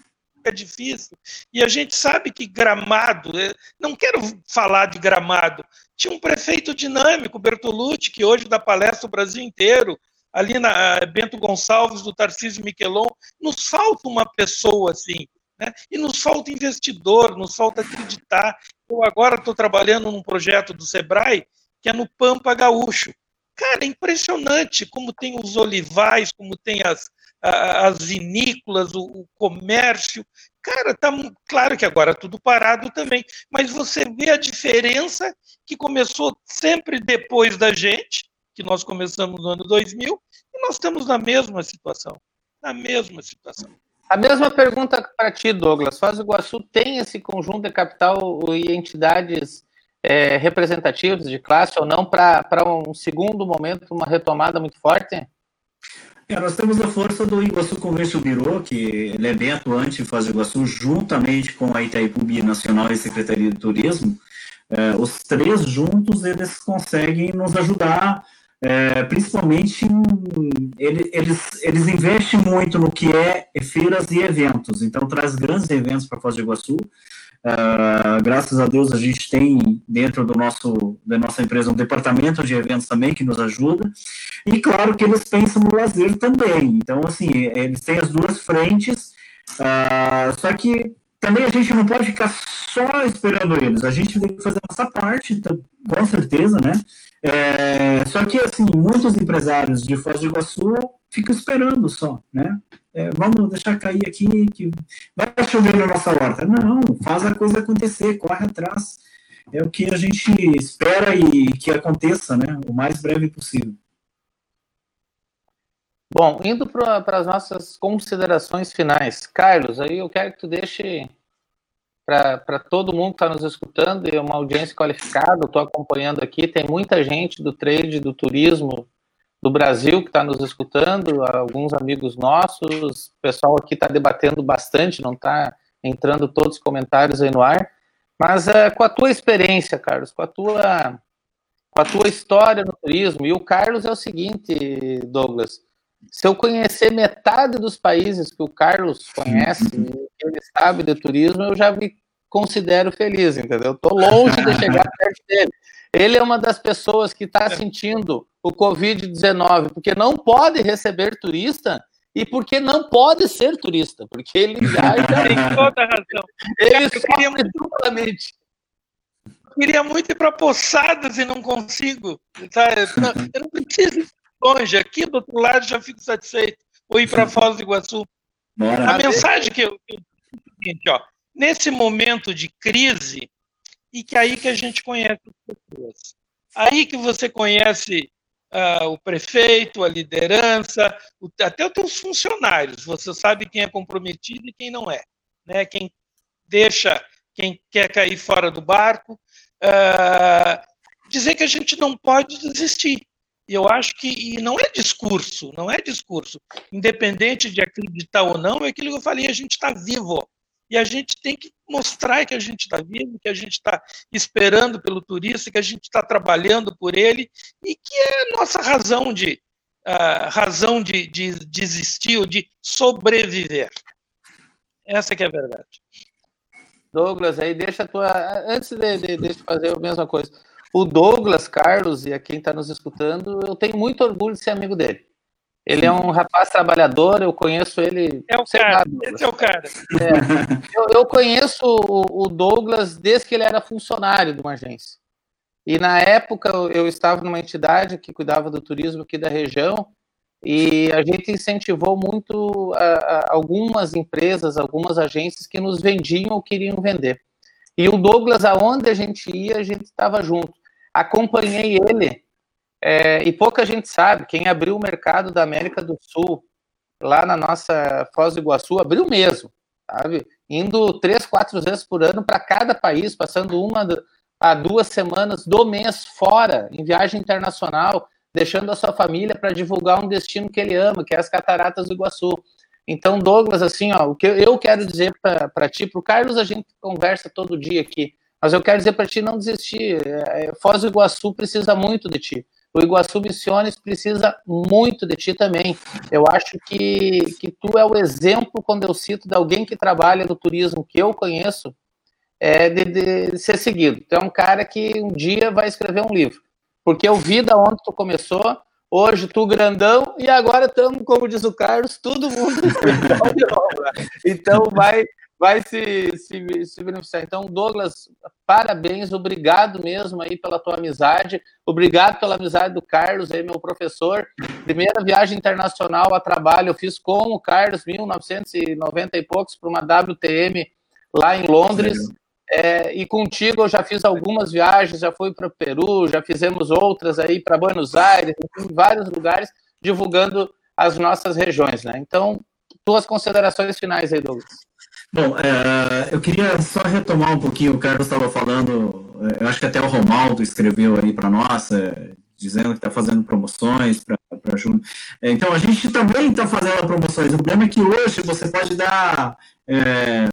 é difícil. E a gente sabe que gramado, é, não quero falar de gramado, tinha um prefeito dinâmico, Bertolucci, que hoje dá palestra o Brasil inteiro, ali na Bento Gonçalves, do Tarcísio Miquelon, nos falta uma pessoa assim, né? e nos falta investidor, nos falta acreditar. Eu agora estou trabalhando num projeto do Sebrae, que é no Pampa Gaúcho. Cara, é impressionante como tem os olivais, como tem as, as vinícolas, o, o comércio. Cara, tá claro que agora tudo parado também, mas você vê a diferença que começou sempre depois da gente, que nós começamos no ano 2000, e nós estamos na mesma situação. Na mesma situação. A mesma pergunta para ti, Douglas. Foz do Iguaçu tem esse conjunto de capital e entidades é, representativas de classe ou não para um segundo momento, uma retomada muito forte? É, nós temos a força do Iguaçu Convention Bureau, que ele é bem atuante em Foz do Iguaçu, juntamente com a Itaipu Nacional e Secretaria de Turismo. É, os três juntos, eles conseguem nos ajudar é, principalmente ele, eles, eles investem muito no que é feiras e eventos, então traz grandes eventos para Foz do Iguaçu. Uh, graças a Deus a gente tem dentro do nosso da nossa empresa um departamento de eventos também que nos ajuda e claro que eles pensam no lazer também. Então assim eles têm as duas frentes, uh, só que também a gente não pode ficar só esperando eles. A gente tem que fazer a nossa parte, com certeza, né? É, só que, assim, muitos empresários de Foz do Iguaçu ficam esperando só, né? É, vamos deixar cair aqui, que vai chover na nossa horta. Não, faz a coisa acontecer, corre atrás. É o que a gente espera e que aconteça, né? O mais breve possível. Bom, indo para as nossas considerações finais. Carlos, aí eu quero que tu deixe para todo mundo que está nos escutando, e uma audiência qualificada, estou acompanhando aqui, tem muita gente do trade, do turismo do Brasil que está nos escutando, alguns amigos nossos, o pessoal aqui está debatendo bastante, não está entrando todos os comentários aí no ar, mas é, com a tua experiência, Carlos, com a tua, com a tua história no turismo, e o Carlos é o seguinte, Douglas, se eu conhecer metade dos países que o Carlos conhece, que ele sabe de turismo, eu já me considero feliz, entendeu? Estou longe de chegar perto dele. Ele é uma das pessoas que está sentindo o Covid-19, porque não pode receber turista e porque não pode ser turista, porque ele já, já tem toda a razão. Ele eu queria muito, duplamente. Eu queria muito ir para Poçadas e não consigo. Sabe? Eu não preciso longe, aqui do outro lado já fico satisfeito. Ou ir para Foz do Iguaçu. Bora. A mensagem que eu, é seguinte, ó, nesse momento de crise, e que é aí que a gente conhece as pessoas. Aí que você conhece uh, o prefeito, a liderança, o, até os teus funcionários. Você sabe quem é comprometido e quem não é. Né? Quem deixa, quem quer cair fora do barco. Uh, dizer que a gente não pode desistir. Eu acho que e não é discurso, não é discurso. Independente de acreditar ou não, é aquilo que eu falei, a gente está vivo. E a gente tem que mostrar que a gente está vivo, que a gente está esperando pelo turista, que a gente está trabalhando por ele e que é nossa razão de uh, razão de, de, de existir ou de sobreviver. Essa que é a verdade. Douglas, aí deixa a tua. Antes de, de, de fazer a mesma coisa o Douglas Carlos, e a quem está nos escutando, eu tenho muito orgulho de ser amigo dele. Ele é um rapaz trabalhador, eu conheço ele. É o cara, esse é o cara. É, eu, eu, conheço o, o, Douglas desde que ele era funcionário de uma agência. E na época eu estava numa entidade que cuidava do turismo aqui da região, e a gente incentivou muito a, a, algumas empresas, algumas agências que nos vendiam ou queriam vender. E o Douglas, aonde a gente ia, a gente estava junto acompanhei ele, é, e pouca gente sabe, quem abriu o mercado da América do Sul, lá na nossa Foz do Iguaçu, abriu mesmo, sabe? Indo três, quatro vezes por ano para cada país, passando uma a duas semanas do mês fora, em viagem internacional, deixando a sua família para divulgar um destino que ele ama, que é as Cataratas do Iguaçu. Então, Douglas, assim, ó, o que eu quero dizer para ti, para o Carlos, a gente conversa todo dia aqui, mas eu quero dizer para ti não desistir. É, Foz do Iguaçu precisa muito de ti. O Iguaçu Missiones precisa muito de ti também. Eu acho que, que tu é o exemplo, quando eu cito, de alguém que trabalha no turismo que eu conheço, é, de, de ser seguido. Tu é um cara que um dia vai escrever um livro. Porque eu vi da onde tu começou, Hoje tu grandão e agora estamos, como diz o Carlos, todo mundo Então vai, vai se, se, se beneficiar. Então, Douglas, parabéns, obrigado mesmo aí pela tua amizade, obrigado pela amizade do Carlos aí, meu professor. Primeira viagem internacional a trabalho eu fiz com o Carlos, 1990 e poucos, para uma WTM lá em Londres. É, e contigo eu já fiz algumas viagens, já fui para o Peru, já fizemos outras aí para Buenos Aires, em vários lugares, divulgando as nossas regiões, né? Então, tuas considerações finais aí, Douglas. Bom, é, eu queria só retomar um pouquinho, o Carlos estava falando, é, eu acho que até o Romaldo escreveu aí para nós, é, dizendo que está fazendo promoções para junho. É, então, a gente também está fazendo promoções. O problema é que hoje você pode dar é,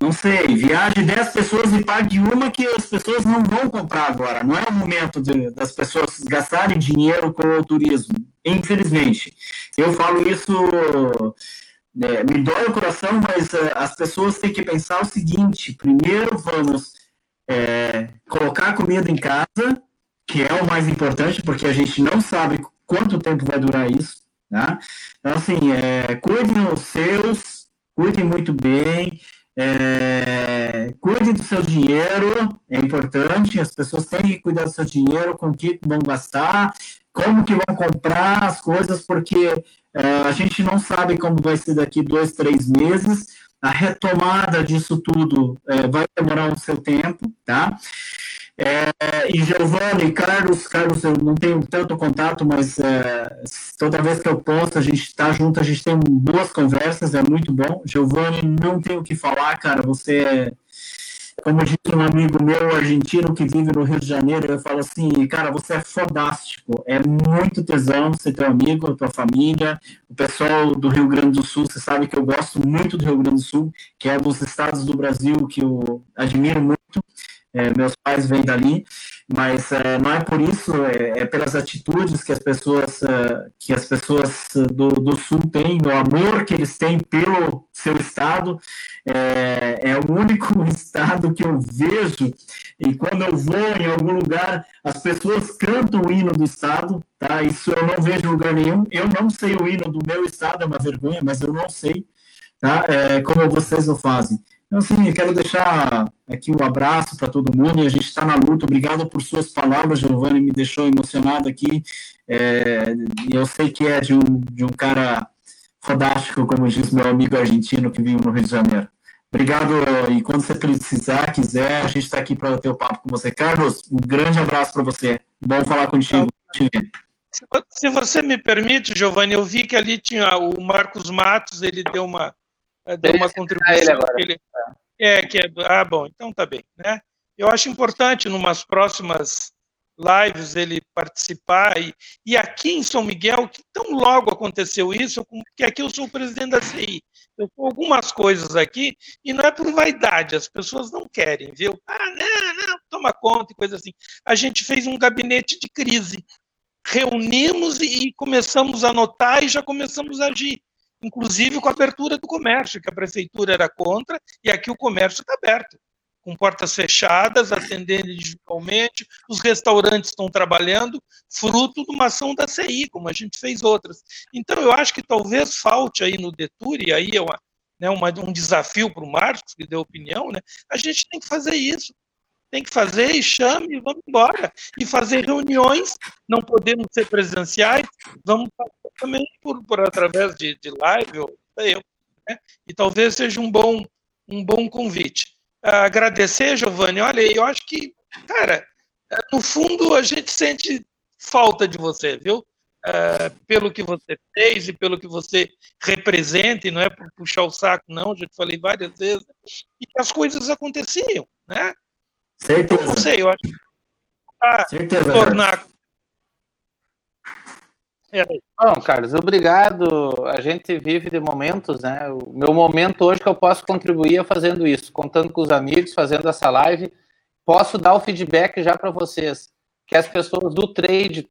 não sei, viaje 10 pessoas e pague uma que as pessoas não vão comprar agora. Não é o momento de, das pessoas gastarem dinheiro com o turismo, infelizmente. Eu falo isso, é, me dói o coração, mas é, as pessoas têm que pensar o seguinte: primeiro vamos é, colocar comida em casa, que é o mais importante, porque a gente não sabe quanto tempo vai durar isso. Tá? Então, assim, é, cuidem os seus cuidem muito bem, é, cuidem do seu dinheiro, é importante, as pessoas têm que cuidar do seu dinheiro, com o que vão gastar, como que vão comprar as coisas, porque a gente não sabe como vai ser daqui dois, três meses, a retomada disso tudo é, vai demorar um seu tempo, tá? É, e Giovanni, Carlos, Carlos, eu não tenho tanto contato, mas é, toda vez que eu posto, a gente está junto, a gente tem boas conversas, é muito bom. Giovanni, não tenho o que falar, cara, você é, como disse um amigo meu argentino que vive no Rio de Janeiro, eu falo assim, cara, você é fodástico, é muito tesão ser teu amigo, tua família, o pessoal do Rio Grande do Sul, você sabe que eu gosto muito do Rio Grande do Sul, que é dos estados do Brasil que eu admiro muito, é, meus pais vêm dali, mas é, não é por isso, é, é, pelas atitudes que as pessoas é, que as pessoas do, do sul têm, o amor que eles têm pelo seu estado, é, é o único estado que eu vejo e quando eu vou em algum lugar, as pessoas cantam o hino do estado, tá? Isso eu não vejo em lugar nenhum. Eu não sei o hino do meu estado, é uma vergonha, mas eu não sei, tá? É, como vocês o fazem. Então, assim, eu quero deixar aqui um abraço para todo mundo e a gente está na luta. Obrigado por suas palavras, Giovanni, me deixou emocionado aqui. É, eu sei que é de um, de um cara fantástico, como diz meu amigo argentino que vive no Rio de Janeiro. Obrigado, e quando você precisar, quiser, a gente está aqui para ter o papo com você. Carlos, um grande abraço para você. Bom falar contigo. Se você me permite, Giovanni, eu vi que ali tinha o Marcos Matos, ele deu uma deu uma contribuição. Ele agora. Ele, é, que é, ah, bom, então tá bem, né? Eu acho importante, numas próximas lives, ele participar. E, e aqui em São Miguel, que tão logo aconteceu isso, porque aqui eu sou o presidente da CI. Eu com algumas coisas aqui, e não é por vaidade, as pessoas não querem, viu? Ah, não, não, toma conta e coisa assim. A gente fez um gabinete de crise. Reunimos e começamos a anotar e já começamos a agir inclusive com a abertura do comércio, que a prefeitura era contra, e aqui o comércio está aberto, com portas fechadas, atendendo individualmente, os restaurantes estão trabalhando, fruto de uma ação da CI, como a gente fez outras. Então, eu acho que talvez falte aí no Detur, e aí é uma, né, uma, um desafio para o Marcos, que deu opinião, né, a gente tem que fazer isso tem que fazer e chame e vamos embora. E fazer reuniões, não podemos ser presenciais, vamos também por, por através de, de live, ou eu. Né? E talvez seja um bom, um bom convite. Agradecer, Giovanni, olha, eu acho que, cara, no fundo a gente sente falta de você, viu? Uh, pelo que você fez e pelo que você representa, e não é por puxar o saco, não, já te falei várias vezes, e as coisas aconteciam, né? Certeza. Não sei, eu acho que Certeza, tornar. É. Bom, Carlos, obrigado. A gente vive de momentos, né? O meu momento hoje que eu posso contribuir é fazendo isso, contando com os amigos, fazendo essa live. Posso dar o feedback já para vocês, que as pessoas do trade,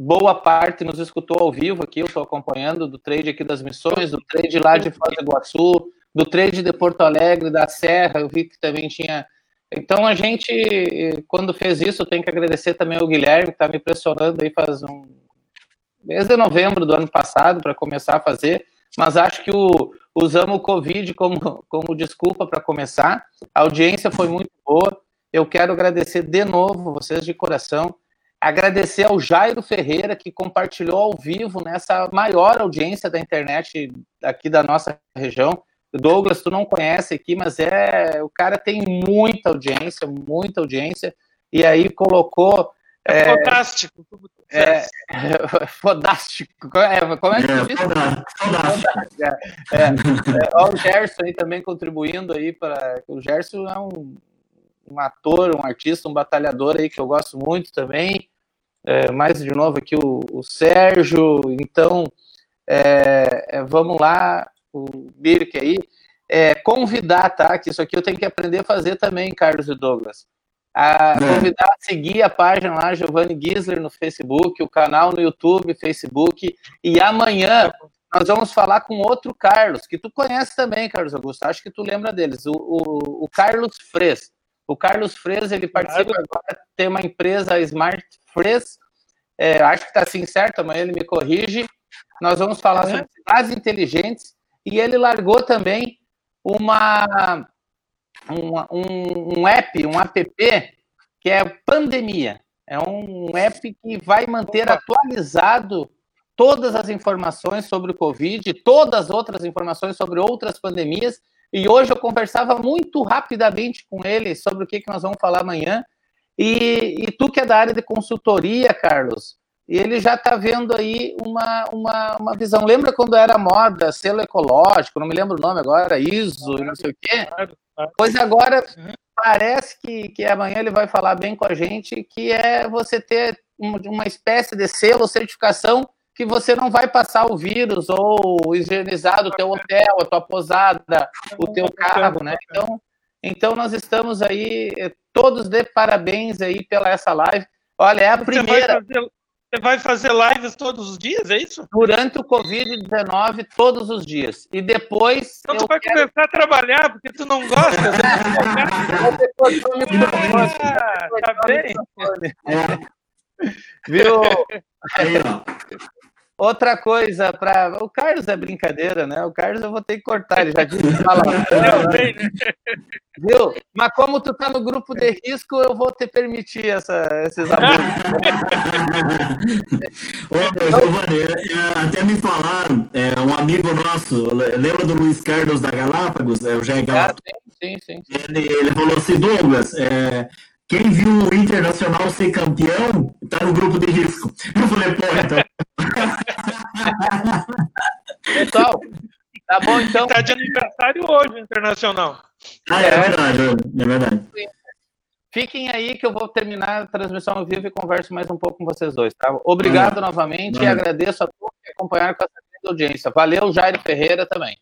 boa parte nos escutou ao vivo aqui, eu estou acompanhando do trade aqui das missões, do trade lá de Foz do Iguaçu, do trade de Porto Alegre, da Serra, eu vi que também tinha. Então a gente, quando fez isso, tem que agradecer também ao Guilherme, que está me pressionando aí faz um desde novembro do ano passado para começar a fazer, mas acho que o, usamos o Covid como, como desculpa para começar. A audiência foi muito boa. Eu quero agradecer de novo vocês de coração. Agradecer ao Jairo Ferreira, que compartilhou ao vivo nessa maior audiência da internet aqui da nossa região. Douglas, tu não conhece aqui, mas é o cara tem muita audiência, muita audiência, e aí colocou. É, é fantástico. É, é, fodástico. É, como é que é, Fodástico. É, é, é, o Gerson aí também contribuindo aí para. O Gerson é um, um ator, um artista, um batalhador aí que eu gosto muito também. É, mais de novo aqui o, o Sérgio. Então, é, é, vamos lá, o Birk aí. convidar, tá? Que isso aqui eu tenho que aprender a fazer também, Carlos e Douglas a convidar a seguir a página lá, Giovanni Gisler, no Facebook, o canal no YouTube, Facebook. E amanhã nós vamos falar com outro Carlos, que tu conhece também, Carlos Augusto. Acho que tu lembra deles, o, o, o Carlos Fres. O Carlos Fres, ele participa claro. agora, tem uma empresa Smart Fres. É, acho que está assim certo, amanhã ele me corrige. Nós vamos falar é. sobre cidades inteligentes. E ele largou também uma um, um, um app, um app, que é Pandemia. É um app que vai manter atualizado todas as informações sobre o Covid, todas as outras informações sobre outras pandemias. E hoje eu conversava muito rapidamente com ele sobre o que, que nós vamos falar amanhã. E, e tu que é da área de consultoria, Carlos, ele já está vendo aí uma, uma, uma visão. Lembra quando era moda, selo ecológico, não me lembro o nome agora, ISO, não sei o quê? Pois agora uhum. parece que, que amanhã ele vai falar bem com a gente, que é você ter uma espécie de selo, certificação, que você não vai passar o vírus ou higienizar o teu hotel, a tua posada, o teu carro, né? Então, então nós estamos aí, eh, todos de parabéns aí pela essa live. Olha, é a primeira. Você vai fazer lives todos os dias, é isso? Durante o Covid-19, todos os dias. E depois. Então tu vai quero... começar a trabalhar, porque tu não gosta. ah, tá bem? Viu? Outra coisa, para o Carlos é brincadeira, né? O Carlos eu vou ter que cortar, ele já disse fala. Viu? Mas como tu tá no grupo de risco, eu vou te permitir essa, esses abusos. Ô, Giovanni, é, até me falaram, é, um amigo nosso, lembra do Luiz Carlos da Galápagos? É, o Jair Galápagos? Ah, sim, sim, sim. Ele, ele falou assim, Douglas, é, quem viu o Internacional ser campeão tá no grupo de risco. Eu falei, pô, então. Pessoal, tá bom então. Tá de aniversário hoje o Internacional. Ah, é, é verdade, é verdade. Fiquem aí que eu vou terminar a transmissão ao vivo e converso mais um pouco com vocês dois, tá? Obrigado novamente e agradeço a todos que acompanharam com essa audiência. Valeu, Jair Ferreira também.